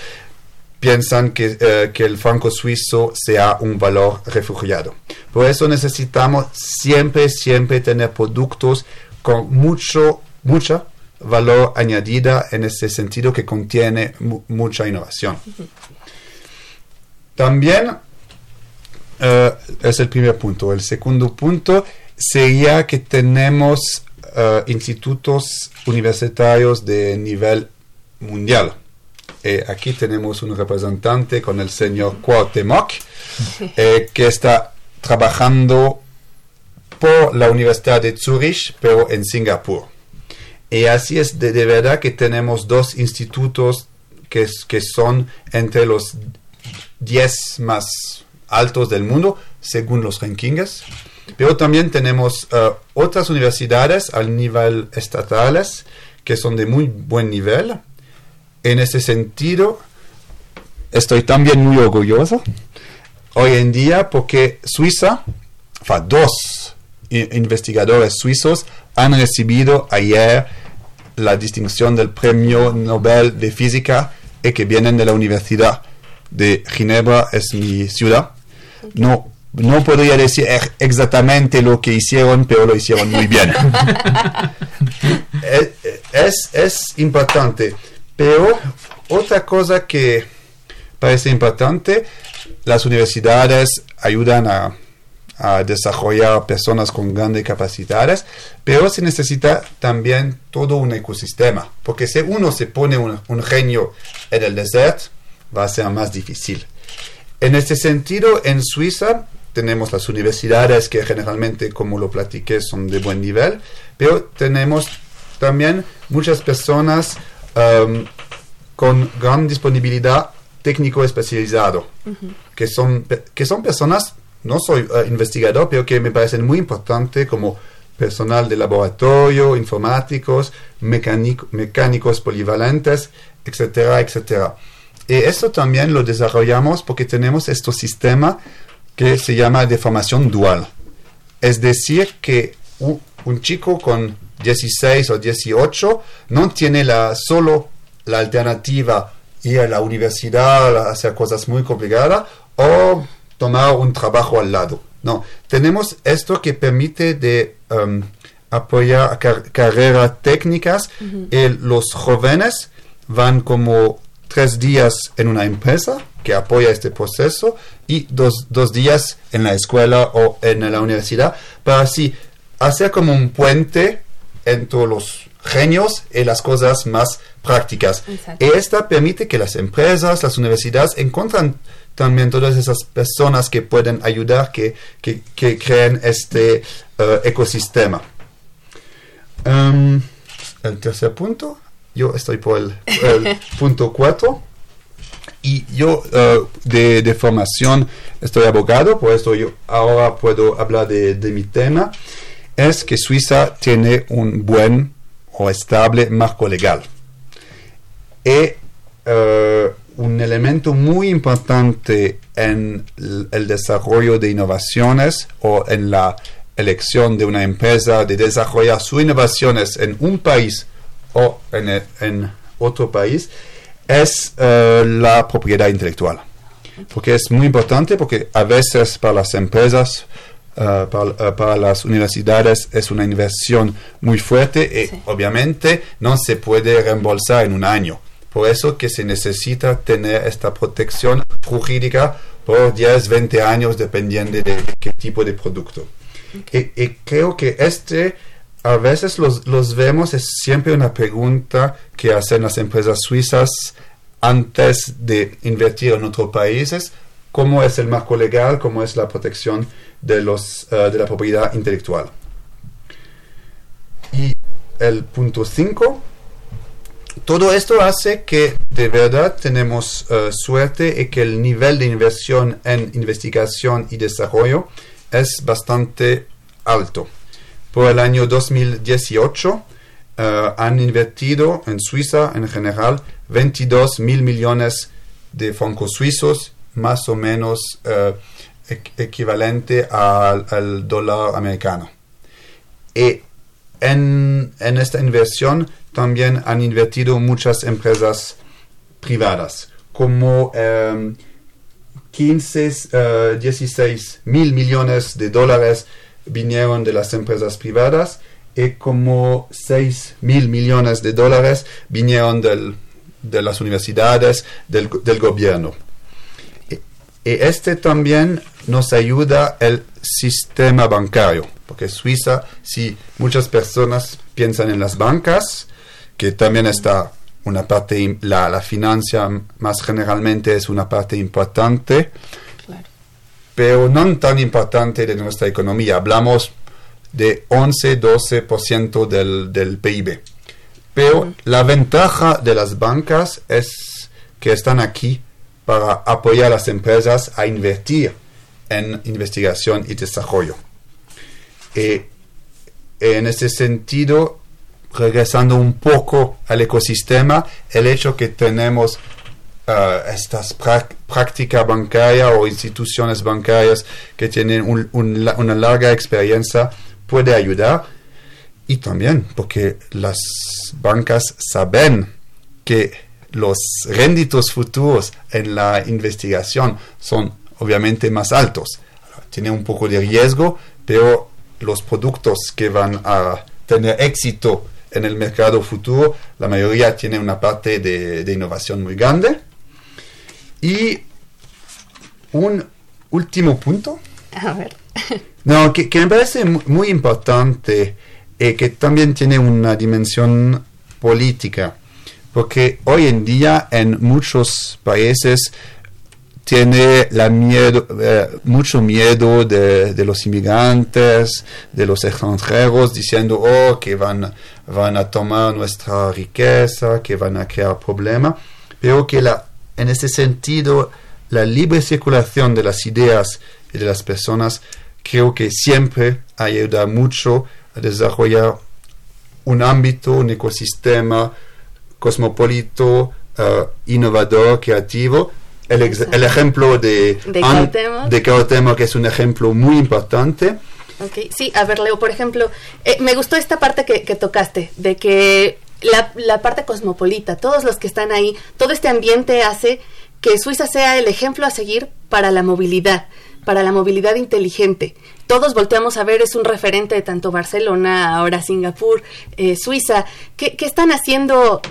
piensan que, eh, que, el franco suizo sea un valor refugiado. Por eso necesitamos siempre, siempre tener productos con mucho, mucha valor añadida en ese sentido que contiene mucha innovación. También eh, es el primer punto. El segundo punto sería que tenemos eh, institutos universitarios de nivel mundial. Eh, aquí tenemos un representante con el señor Cuauhtémoc, [laughs] que está trabajando por la Universidad de Zurich, pero en Singapur. Y así es de, verdad que tenemos dos institutos que, que son entre los 10 más altos del mundo según los rankings. Pero también tenemos eh, otras universidades al nivel estatales que son de muy buen nivel. En ese sentido, estoy también muy orgulloso hoy en día porque Suiza, dos investigadores suizos han recibido ayer la distinción del Premio Nobel de Física y que vienen de la Universidad de Ginebra, es mi ciudad. No, no podría decir exactamente lo que hicieron, pero lo hicieron muy bien. [laughs] es, es importante. Pero otra cosa que parece importante, las universidades ayudan a a desarrollar personas con grandes capacidades, pero se necesita también todo un ecosistema, porque si uno se pone un, genio en el desierto, va a ser más difícil. En este sentido, en Suiza tenemos las universidades que generalmente, como lo platiqué, son de buen nivel, pero tenemos también muchas personas um, con gran disponibilidad técnico especializado, que, son, que son personas no soy eh, investigador, pero que me parecen muy importantes como personal de laboratorio, informáticos, mecánicos polivalentes, etcétera, etcétera. Y esto también lo desarrollamos porque tenemos este sistema que se llama de formación dual. Es decir, que un, chico con 16 o 18 no tiene la, solo la alternativa ir a la universidad a hacer cosas muy complicadas o tomar un trabajo al lado. No, tenemos esto que permite de um, apoyar carreras técnicas y los jóvenes van como tres días en una empresa que apoya este proceso y dos, dos días en la escuela o en la universidad para así hacer como un puente entre los genios y las cosas más prácticas. Y esta permite que las empresas, las universidades encuentran también todas esas personas que pueden ayudar, que, que, creen este eh, ecosistema. Um, el tercer punto, yo estoy por el, [laughs] punto cuatro. Y yo eh, de, formación estoy abogado, por eso yo ahora puedo hablar de, mi tema. Es que Suiza tiene un buen o estable marco legal. Y uh, un elemento muy importante en el desarrollo de innovaciones o en la elección de una empresa de desarrollar sus innovaciones en un país o en, otro país es eh, la propiedad intelectual. Porque es muy importante porque a veces para las empresas, eh, para, las universidades es una inversión muy fuerte y obviamente no se puede reembolsar en un año. Por eso que se necesita tener esta protección jurídica por 10, 20 años, dependiendo de, qué tipo de producto. Y, creo que este, a veces los, los vemos, es siempre una pregunta que hacen las empresas suizas antes de invertir en otros países, cómo es el marco legal, cómo es la protección de, los, eh, de la propiedad intelectual. Y el punto 5 todo esto hace que de verdad tenemos eh, suerte y que el nivel de inversión en investigación y desarrollo es bastante alto. Por el año 2018 eh, han invertido en Suiza en general 22 mil millones de francos suizos, más o menos eh, equivalente al, dólar americano. Y en, esta inversión también han invertido muchas empresas privadas, como 15, 16 eh, mil millones de dólares vinieron de las empresas privadas y como 6 mil millones de dólares vinieron de las universidades, del, gobierno. Y, este también nos ayuda el sistema bancario, porque Suiza, si muchas personas piensan en las bancas, que también está una parte, la, la financia más generalmente es una parte importante, pero no tan importante de nuestra economía. Hablamos de 11-12% del, del PIB. Pero la ventaja de las bancas es que están aquí para apoyar a las empresas a invertir en investigación y desarrollo. Y en ese sentido, regresando un poco al ecosistema, el hecho que tenemos uh, estas prácticas bancarias o instituciones bancarias que tienen un, una larga experiencia puede ayudar. Y también porque las bancas saben que los réditos futuros en la investigación son obviamente más altos. Tiene un poco de riesgo, pero los productos que van a tener éxito en el mercado futuro, la mayoría tiene una parte de, innovación muy grande. Y un último punto. A ver. [laughs] no, que, me parece muy importante y eh, que también tiene una dimensión política, porque hoy en día en muchos países tiene la miedo, eh, mucho miedo de, los inmigrantes, de los extranjeros, diciendo oh, que van, van a tomar nuestra riqueza, que van a crear problemas, pero que la, en ese sentido la libre circulación de las ideas y de las personas creo que siempre ayuda mucho a desarrollar un ámbito, un ecosistema cosmopolito, eh, innovador, creativo, el, el ejemplo de, de, Cautemo. que es un ejemplo muy importante. Okay. Sí, a ver, Leo, por ejemplo, eh, me gustó esta parte que, que tocaste, de que la, la, parte cosmopolita, todos los que están ahí, todo este ambiente hace que Suiza sea el ejemplo a seguir para la movilidad, para la movilidad inteligente. Todos volteamos a ver, es un referente de tanto Barcelona, ahora Singapur, eh, Suiza. ¿Qué, ¿Qué están haciendo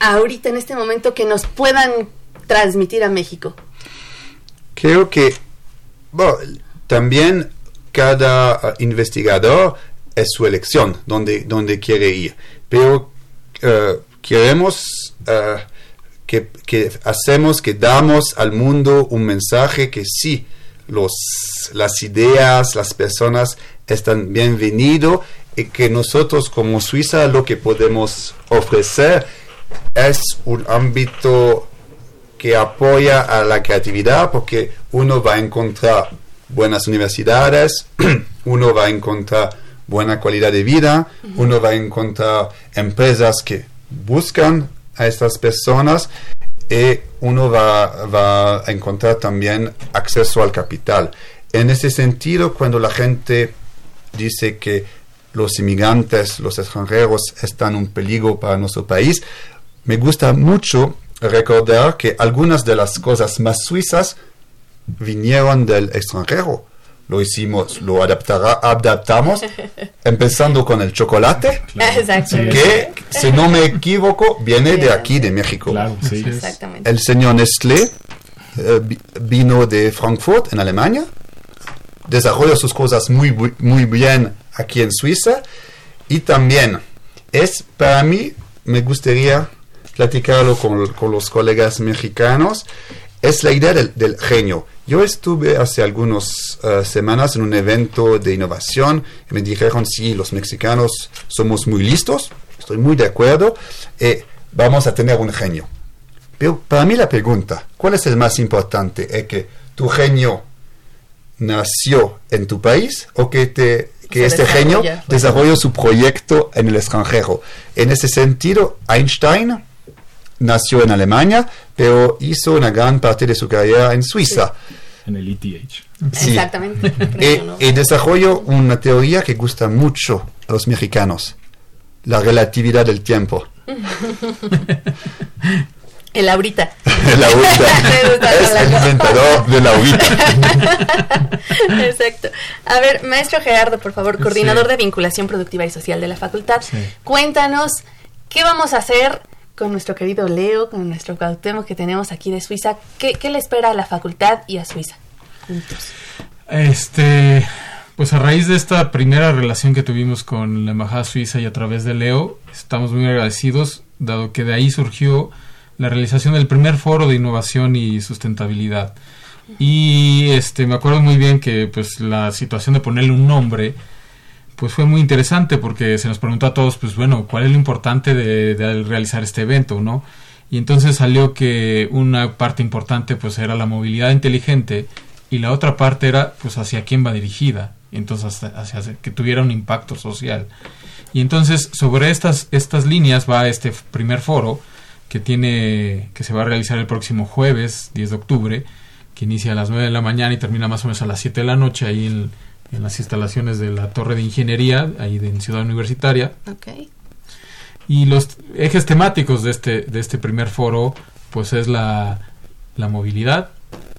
ahorita en este momento que nos puedan transmitir a México? Creo que también cada uh, investigador es su elección donde, donde quiere ir, pero uh, queremos uh, que, que, hacemos, que damos al mundo un mensaje que sí, los, las ideas, las personas están bienvenidos y que nosotros como Suiza lo que podemos ofrecer es un ámbito que apoya a la creatividad porque uno va a encontrar buenas universidades, [clears throat] uno va a encontrar buena calidad de vida, uno va a encontrar empresas que buscan a estas personas y uno va, va, a encontrar también acceso al capital. En ese sentido, cuando la gente dice que los inmigrantes, los extranjeros están un peligro para nuestro país, me gusta mucho recordar que algunas de las cosas más suizas vinieron del extranjero. Lo hicimos, lo adaptamos, [laughs] empezando con el chocolate, que, si no me equivoco, viene de aquí, de México. El señor Nestlé eh, vino de Frankfurt, en Alemania, desarrolló sus cosas muy, muy bien aquí en Suiza, y también es, para mí, me gustaría platicarlo con, con los colegas mexicanos, es la idea del, genio. Yo estuve hace algunas eh, semanas en un evento de innovación y me dijeron, sí, los mexicanos somos muy listos, estoy muy de acuerdo, eh, vamos a tener un genio. Pero para mí la pregunta, ¿cuál es el más importante? ¿Es que tu genio nació en tu país o que, te, que este genio desarrolló su proyecto en el extranjero? En ese sentido, Einstein nació en Alemania, pero hizo una gran parte de su carrera en Suiza. En el ETH. Exactamente. y, desarrolló una teoría que gusta mucho a los mexicanos, la relatividad del tiempo. [laughs] El ahorita. El ahorita. [laughs] es el inventador del ahorita. [laughs] Exacto. A ver, maestro Gerardo, por favor, coordinador de vinculación productiva y social de la facultad, cuéntanos qué vamos a hacer con nuestro querido Leo, con nuestro Cuauhtémoc que tenemos aquí de Suiza. ¿Qué, le espera a la facultad y a Suiza juntos? Este, pues a raíz de esta primera relación que tuvimos con la Embajada Suiza y a través de Leo, estamos muy agradecidos, dado que de ahí surgió la realización del primer foro de innovación y sustentabilidad. Y este, me acuerdo muy bien que pues la situación de ponerle un nombre pues fue muy interesante porque se nos preguntó a todos, pues bueno, ¿cuál es lo importante de, realizar este evento, no? Y entonces salió que una parte importante pues era la movilidad inteligente y la otra parte era pues hacia quién va dirigida. entonces hacia, que tuviera un impacto social. Y entonces sobre estas, estas líneas va este primer foro que tiene que se va a realizar el próximo jueves 10 de octubre, que inicia a las 9 de la mañana y termina más o menos a las 7 de la noche ahí en, en las instalaciones de la Torre de Ingeniería, ahí en Ciudad Universitaria. Okay. Y los ejes temáticos de este, de este primer foro, pues es la, la movilidad,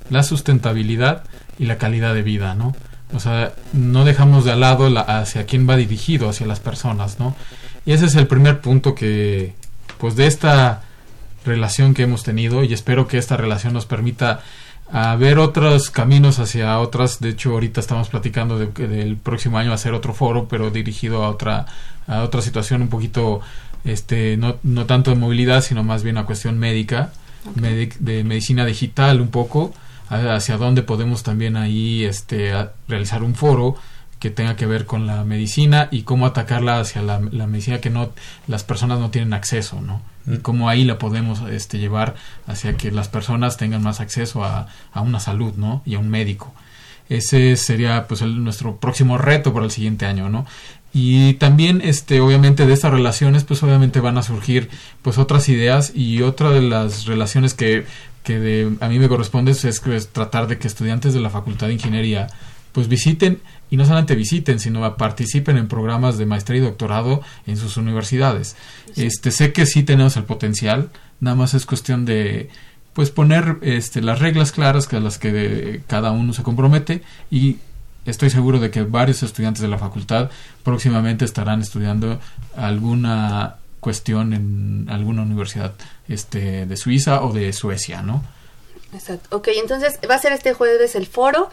la sustentabilidad y la calidad de vida, ¿no? O sea, no dejamos de lado la, hacia quién va dirigido, hacia las personas, ¿no? Y ese es el primer punto que, pues de esta relación que hemos tenido y espero que esta relación nos permita a ver otros caminos hacia otras. De hecho, ahorita estamos platicando de, del próximo año hacer otro foro, pero dirigido a otra, a otra situación un poquito, este, no, no tanto de movilidad, sino más bien a cuestión médica, de medicina digital un poco, hacia dónde podemos también ahí este, realizar un foro que tenga que ver con la medicina y cómo atacarla hacia la, medicina que no las personas no tienen acceso, ¿no? Y cómo ahí la podemos este, llevar hacia que las personas tengan más acceso a, a una salud, ¿no? Y a un médico. Ese sería pues el, nuestro próximo reto para el siguiente año, ¿no? Y también, este, obviamente, de estas relaciones, pues obviamente van a surgir pues otras ideas y otra de las relaciones que, que de, a mí me corresponde es, es, tratar de que estudiantes de la Facultad de Ingeniería pues visiten y no solamente visiten, sino participen en programas de maestría y doctorado en sus universidades. Este, sé que sí tenemos el potencial, nada más es cuestión de pues poner este, las reglas claras que a las que cada uno se compromete y estoy seguro de que varios estudiantes de la facultad próximamente estarán estudiando alguna cuestión en alguna universidad este, de Suiza o de Suecia, ¿no? Exacto. Ok, entonces va a ser este jueves el foro.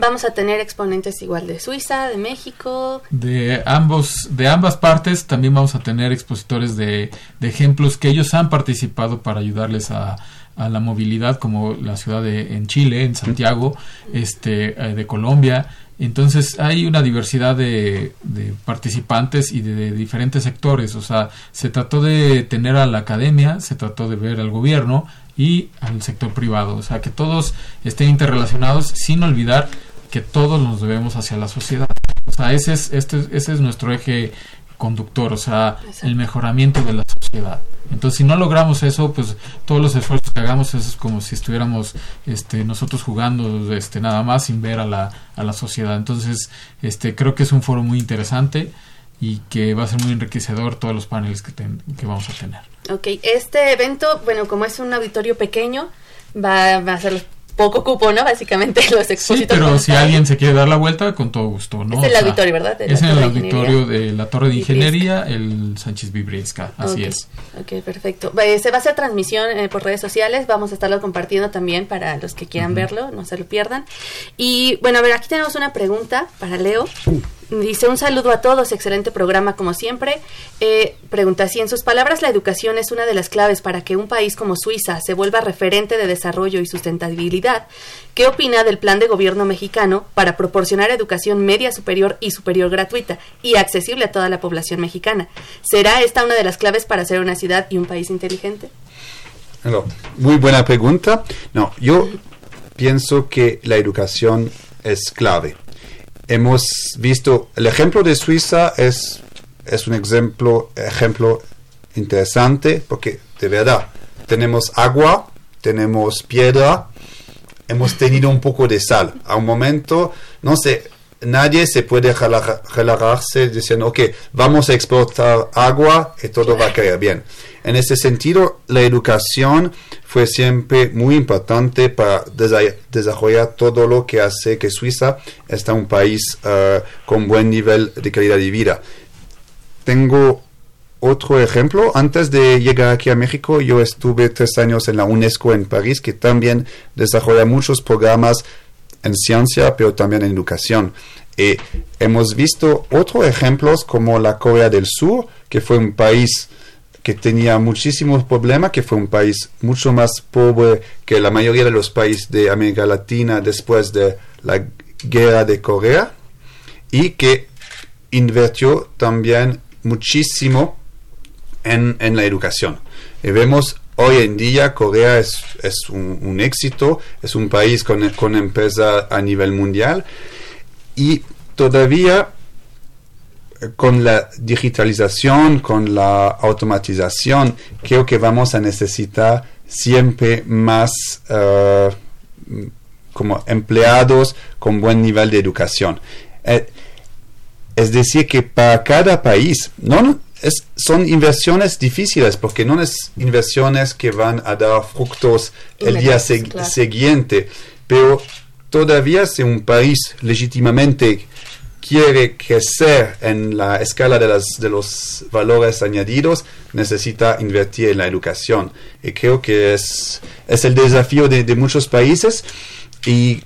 Vamos a tener exponentes igual de Suiza, de México. De ambos, de ambas partes también vamos a tener expositores de, de ejemplos que ellos han participado para ayudarles a, a la movilidad, como la ciudad de en Chile, en Santiago, este, eh, de Colombia. Entonces hay una diversidad de, de participantes y de, de, diferentes sectores. O sea, se trató de tener a la academia, se trató de ver al gobierno, y al sector privado. O sea, que todos estén interrelacionados sin olvidar que todos nos debemos hacia la sociedad. O sea, ese es, este, ese es nuestro eje conductor, o sea, el mejoramiento de la sociedad. Entonces, si no logramos eso, pues todos los esfuerzos que hagamos es como si estuviéramos este, nosotros jugando este, nada más sin ver a la, a la sociedad. Entonces, este, creo que es un foro muy interesante y que va a ser muy enriquecedor todos los paneles que, que vamos a tener. Ok, este evento, bueno, como es un auditorio pequeño, va, va a ser poco cupo, ¿no? Básicamente [laughs] los expositores. Sí, pero si alguien se quiere dar la vuelta, con todo gusto, ¿no? Es el auditorio, ¿verdad? es en el auditorio de la Torre de Ingeniería, el Sánchez Vibriesca, así es. Ok, perfecto. Se va a hacer transmisión eh, por redes sociales, vamos a estarlo compartiendo también para los que quieran verlo, no se lo pierdan. Y bueno, a ver, aquí tenemos una pregunta para Leo. Uh. Dice un saludo a todos, excelente programa como siempre. Eh, pregunta si en sus palabras la educación es una de las claves para que un país como Suiza se vuelva referente de desarrollo y sustentabilidad. ¿Qué opina del plan de gobierno mexicano para proporcionar educación media superior y superior gratuita y accesible a toda la población mexicana? ¿Será esta una de las claves para ser una ciudad y un país inteligente? muy buena pregunta. No, yo pienso que la educación es clave hemos visto, el ejemplo de Suiza es, es un ejemplo, ejemplo interesante porque de verdad tenemos agua, tenemos piedra, hemos tenido un poco de sal. A un momento, no sé, nadie se puede relajarse diciendo, ok, vamos a exportar agua y todo va a caer bien. En ese sentido, la educación fue siempre muy importante para desarrollar todo lo que hace que Suiza está un país uh, con buen nivel de calidad de vida. Tengo otro ejemplo, antes de llegar aquí a México, yo estuve tres años en la UNESCO en París, que también desarrolla muchos programas en ciencia, pero también en educación. Y hemos visto otros ejemplos como la Corea del Sur, que fue un país que tenía muchísimos problemas, que fue un país mucho más pobre que la mayoría de los países de América Latina después de la guerra de Corea y que invirtió también muchísimo en, la educación. Y vemos hoy en día Corea es, es un, éxito, es un país con, con empresa a nivel mundial y todavía con la digitalización, con la automatización, creo que vamos a necesitar siempre más eh, como empleados con buen nivel de educación. Eh, es decir, que para cada país, no, son inversiones difíciles porque no es inversiones que van a dar frutos el día siguiente, pero todavía si un país legítimamente quiere crecer en la escala de, las, de los valores añadidos, necesita invertir en la educación. Y creo que es, es el desafío de, muchos países y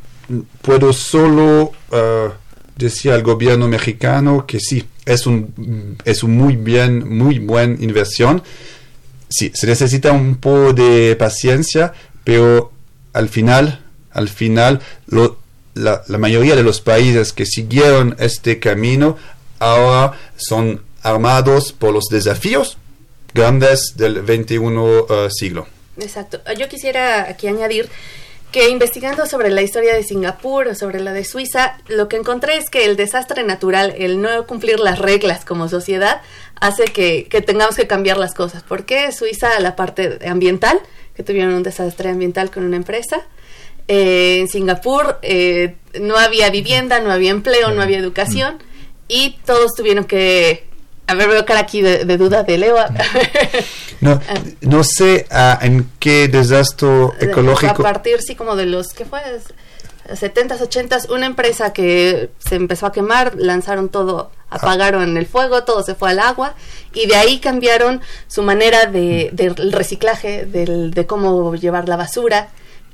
puedo solo uh, decía el gobierno mexicano que sí, es un, es muy bien, muy buena inversión. Sí, se necesita un poco de paciencia, pero al final, al final, la, mayoría de los países que siguieron este camino ahora son armados por los desafíos grandes del 21 uh, siglo. Exacto. Yo quisiera aquí añadir que investigando sobre la historia de Singapur sobre la de Suiza, lo que encontré es que el desastre natural, el no cumplir las reglas como sociedad, hace que, tengamos que cambiar las cosas. ¿Por qué Suiza, la parte ambiental, que tuvieron un desastre ambiental con una empresa? Eh, en Singapur eh, no había vivienda, no había empleo, no había educación y todos tuvieron que a ver, veo cara aquí de, duda de Leo. [laughs] no, ah. no sé uh, en qué desastre ecológico. A partir, sí, como de los, ¿qué fue? 70s, 80s, una empresa que se empezó a quemar, lanzaron todo, ah. apagaron el fuego, todo se fue al agua y de ahí cambiaron su manera de, del reciclaje, del, de cómo llevar la basura.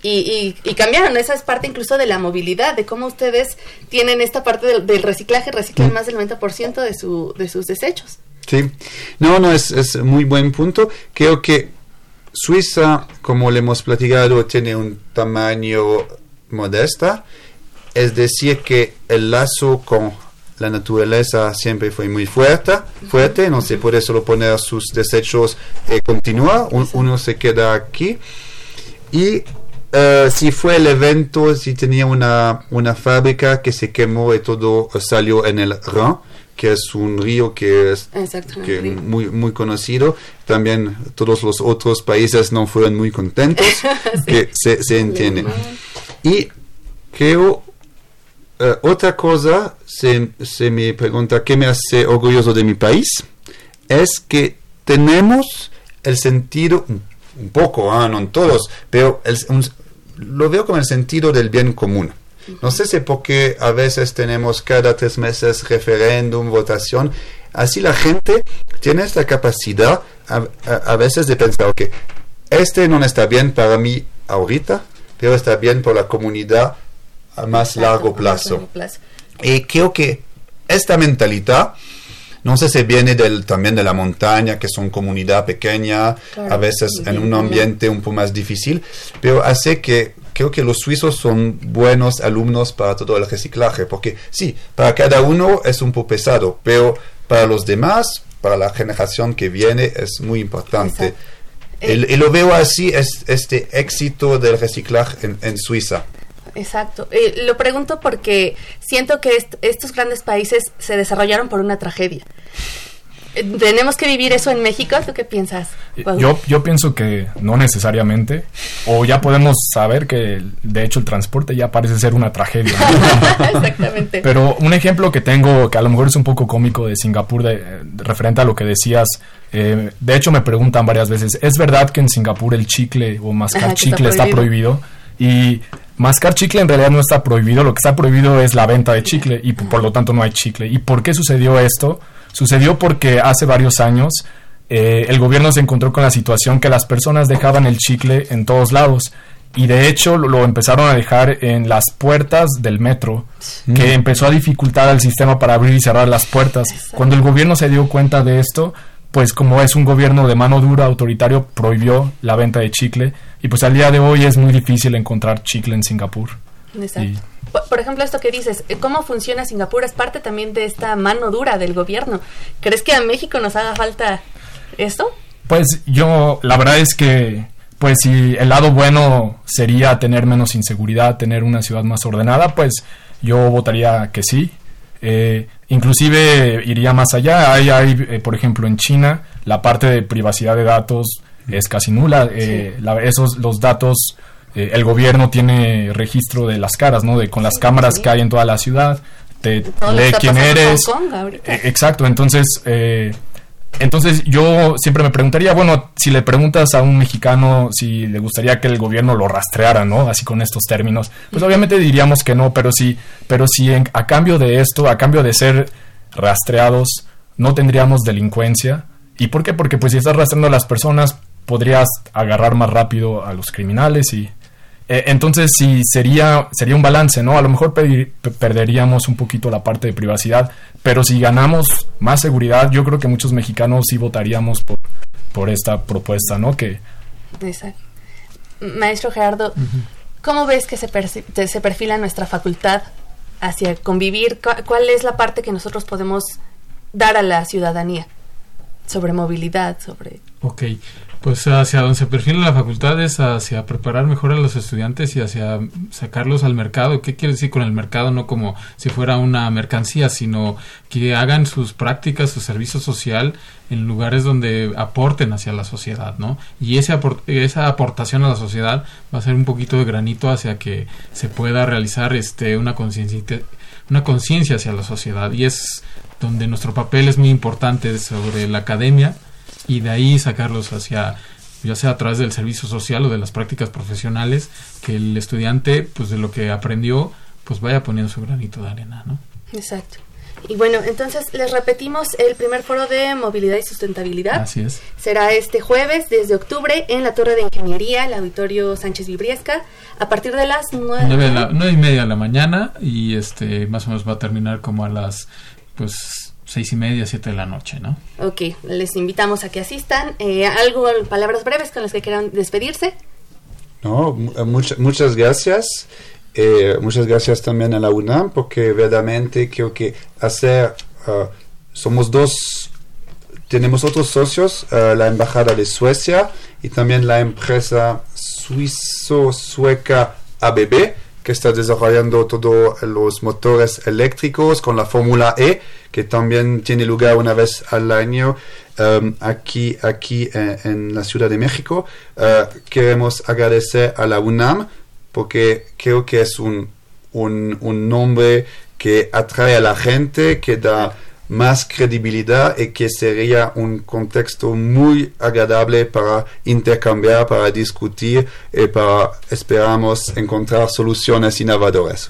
Y, y, cambiaron, esa es parte incluso de la movilidad, de cómo ustedes tienen esta parte del, reciclaje, reciclan mm. más del 90% de, su, de sus desechos. Sí, no, no, es, es muy buen punto. Creo que Suiza, como le hemos platicado, tiene un tamaño modesta, es decir, que el lazo con la naturaleza siempre fue muy fuerte, fuerte no se puede solo poner sus desechos y continuar, uno se queda aquí. Y eh, si fue el evento, si tenía una, una fábrica que se quemó y todo salió en el Rhin, que es un río que es muy, muy conocido. También todos los otros países no fueron muy contentos, [laughs] que se, se entiende. Y creo, eh, otra cosa, se, se me pregunta qué me hace orgulloso de mi país, es que tenemos el sentido, un poco, ah, no todos, pero lo veo con el sentido del bien común. No sé si porque a veces tenemos cada tres meses referéndum, votación. Así la gente tiene esta capacidad a, veces de pensar, que este no está bien para mí ahorita, pero está bien por la comunidad a más largo plazo. Y creo que esta mentalidad no sé si viene del, también de la montaña, que son comunidad pequeña, a veces en un ambiente un poco más difícil, pero hace que creo que los suizos son buenos alumnos para todo el reciclaje, porque sí, para cada uno es un poco pesado, pero para los demás, para la generación que viene, es muy importante. y lo veo así, es este éxito del reciclaje en Suiza. Exacto. Eh, lo pregunto porque siento que estos grandes países se desarrollaron por una tragedia. Eh, ¿Tenemos que vivir eso en México? ¿Tú qué piensas? Yo, yo pienso que no necesariamente. O ya podemos saber que, de hecho, el transporte ya parece ser una tragedia. [laughs] Exactamente. Pero un ejemplo que tengo, que a lo mejor es un poco cómico de Singapur, de, referente a lo que decías, eh, de hecho me preguntan varias veces, ¿es verdad que en Singapur el chicle o mascar chicle está prohibido? Y mascar chicle en realidad no está prohibido, lo que está prohibido es la venta de chicle y por lo tanto no hay chicle. ¿Y por qué sucedió esto? Sucedió porque hace varios años eh, el gobierno se encontró con la situación que las personas dejaban el chicle en todos lados y de hecho lo, empezaron a dejar en las puertas del metro, que mm. empezó a dificultar al sistema para abrir y cerrar las puertas. Cuando el gobierno se dio cuenta de esto, pues como es un gobierno de mano dura, autoritario, prohibió la venta de chicle y pues al día de hoy es muy difícil encontrar chicle en Singapur. Exacto. Por, ejemplo, esto que dices, eh, ¿cómo funciona Singapur? Es parte también de esta mano dura del gobierno. ¿Crees que a México nos haga falta esto? Pues yo, la verdad es que, pues si el lado bueno sería tener menos inseguridad, tener una ciudad más ordenada, pues yo votaría que sí. Eh, inclusive iría más allá. Hay, hay eh, por ejemplo, en China, la parte de privacidad de datos es casi nula. Eh, esos, los datos, el gobierno tiene registro de las caras, ¿no? De, con las cámaras que hay en toda la ciudad, te lee quién eres. exacto, entonces entonces yo siempre me preguntaría, bueno, si le preguntas a un mexicano si le gustaría que el gobierno lo rastreara, ¿no? Así con estos términos, pues obviamente diríamos que no, pero sí, pero si a cambio de esto, a cambio de ser rastreados, no tendríamos delincuencia. ¿Y por qué? Porque pues si estás rastreando a las personas, podrías agarrar más rápido a los criminales y eh, entonces sí sería sería un balance, ¿no? A lo mejor perderíamos un poquito la parte de privacidad, pero si ganamos más seguridad, yo creo que muchos mexicanos sí votaríamos por, por esta propuesta, ¿no? Que... Exacto. Maestro Gerardo, ¿cómo ves que se, se perfila nuestra facultad hacia convivir? ¿Cuál es la parte que nosotros podemos dar a la ciudadanía sobre movilidad, sobre... Ok, pues hacia donde se perfila la facultad es hacia preparar mejor a los estudiantes y hacia sacarlos al mercado. ¿Qué quiere decir con el mercado? No como si fuera una mercancía, sino que hagan sus prácticas, su servicio social en lugares donde aporten hacia la sociedad, ¿no? Y ese esa aportación a la sociedad va a ser un poquito de granito hacia que se pueda realizar este una conciencia una conciencia hacia la sociedad y es donde nuestro papel es muy importante sobre la academia y de ahí sacarlos hacia ya sea a través del servicio social o de las prácticas profesionales que el estudiante pues de lo que aprendió pues vaya poniendo su granito de arena no exacto y bueno, entonces les repetimos el primer foro de movilidad y sustentabilidad. Así es. Será este jueves, desde octubre, en la Torre de Ingeniería, el Auditorio Sánchez Vibriesca, a partir de las nueve, nueve, y media de la mañana y este más o menos va a terminar como a las pues seis y media, siete de la noche, ¿no? Ok, les invitamos a que asistan. Eh, ¿Algo, palabras breves con las que quieran despedirse? No, eh, muchas gracias. Eh, muchas gracias también a la UNAM porque verdaderamente creo que hacer, ah, somos dos, tenemos otros socios, ah, la Embajada de Suecia y también la empresa suizo-sueca ABB que está desarrollando todos los motores eléctricos con la Fórmula E, que también tiene lugar una vez al año um, aquí, aquí eh, en, la Ciudad de México. Uh, queremos agradecer a la UNAM porque creo que es un, un, un nombre que atrae a la gente, que da más credibilidad y que sería un contexto muy agradable para intercambiar, para discutir y para, esperamos, encontrar soluciones innovadoras.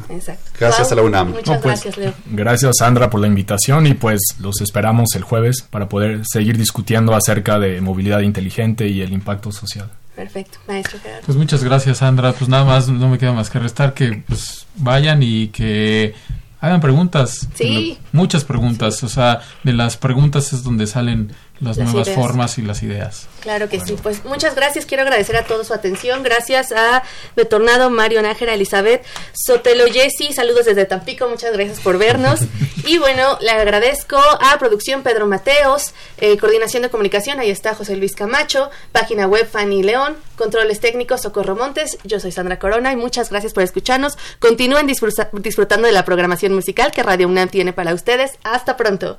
Gracias a la UNAM. Muchas pues, gracias, Leo. Gracias, Sandra, por la invitación y pues los esperamos el jueves para poder seguir discutiendo acerca de movilidad inteligente y el impacto social. Perfecto, maestro Gerardo. Pues muchas gracias, Sandra. Pues nada más, no me queda más que restar que pues vayan y que hagan preguntas. Sí. Muchas preguntas. O sea, de las preguntas es donde salen las, nuevas formas y las ideas. Claro que sí. Pues muchas gracias. Quiero agradecer a todos su atención. Gracias a Betornado, Mario Nájera, Elizabeth, Sotelo, Jessy. Saludos desde Tampico. Muchas gracias por vernos. [laughs] y bueno, le agradezco a Producción Pedro Mateos, eh, Coordinación de Comunicación. Ahí está José Luis Camacho, página web Fanny León, controles técnicos Socorro Montes. Yo soy Sandra Corona y muchas gracias por escucharnos. Continúen disfrutando de la programación musical que Radio UNAM tiene para ustedes. Hasta pronto.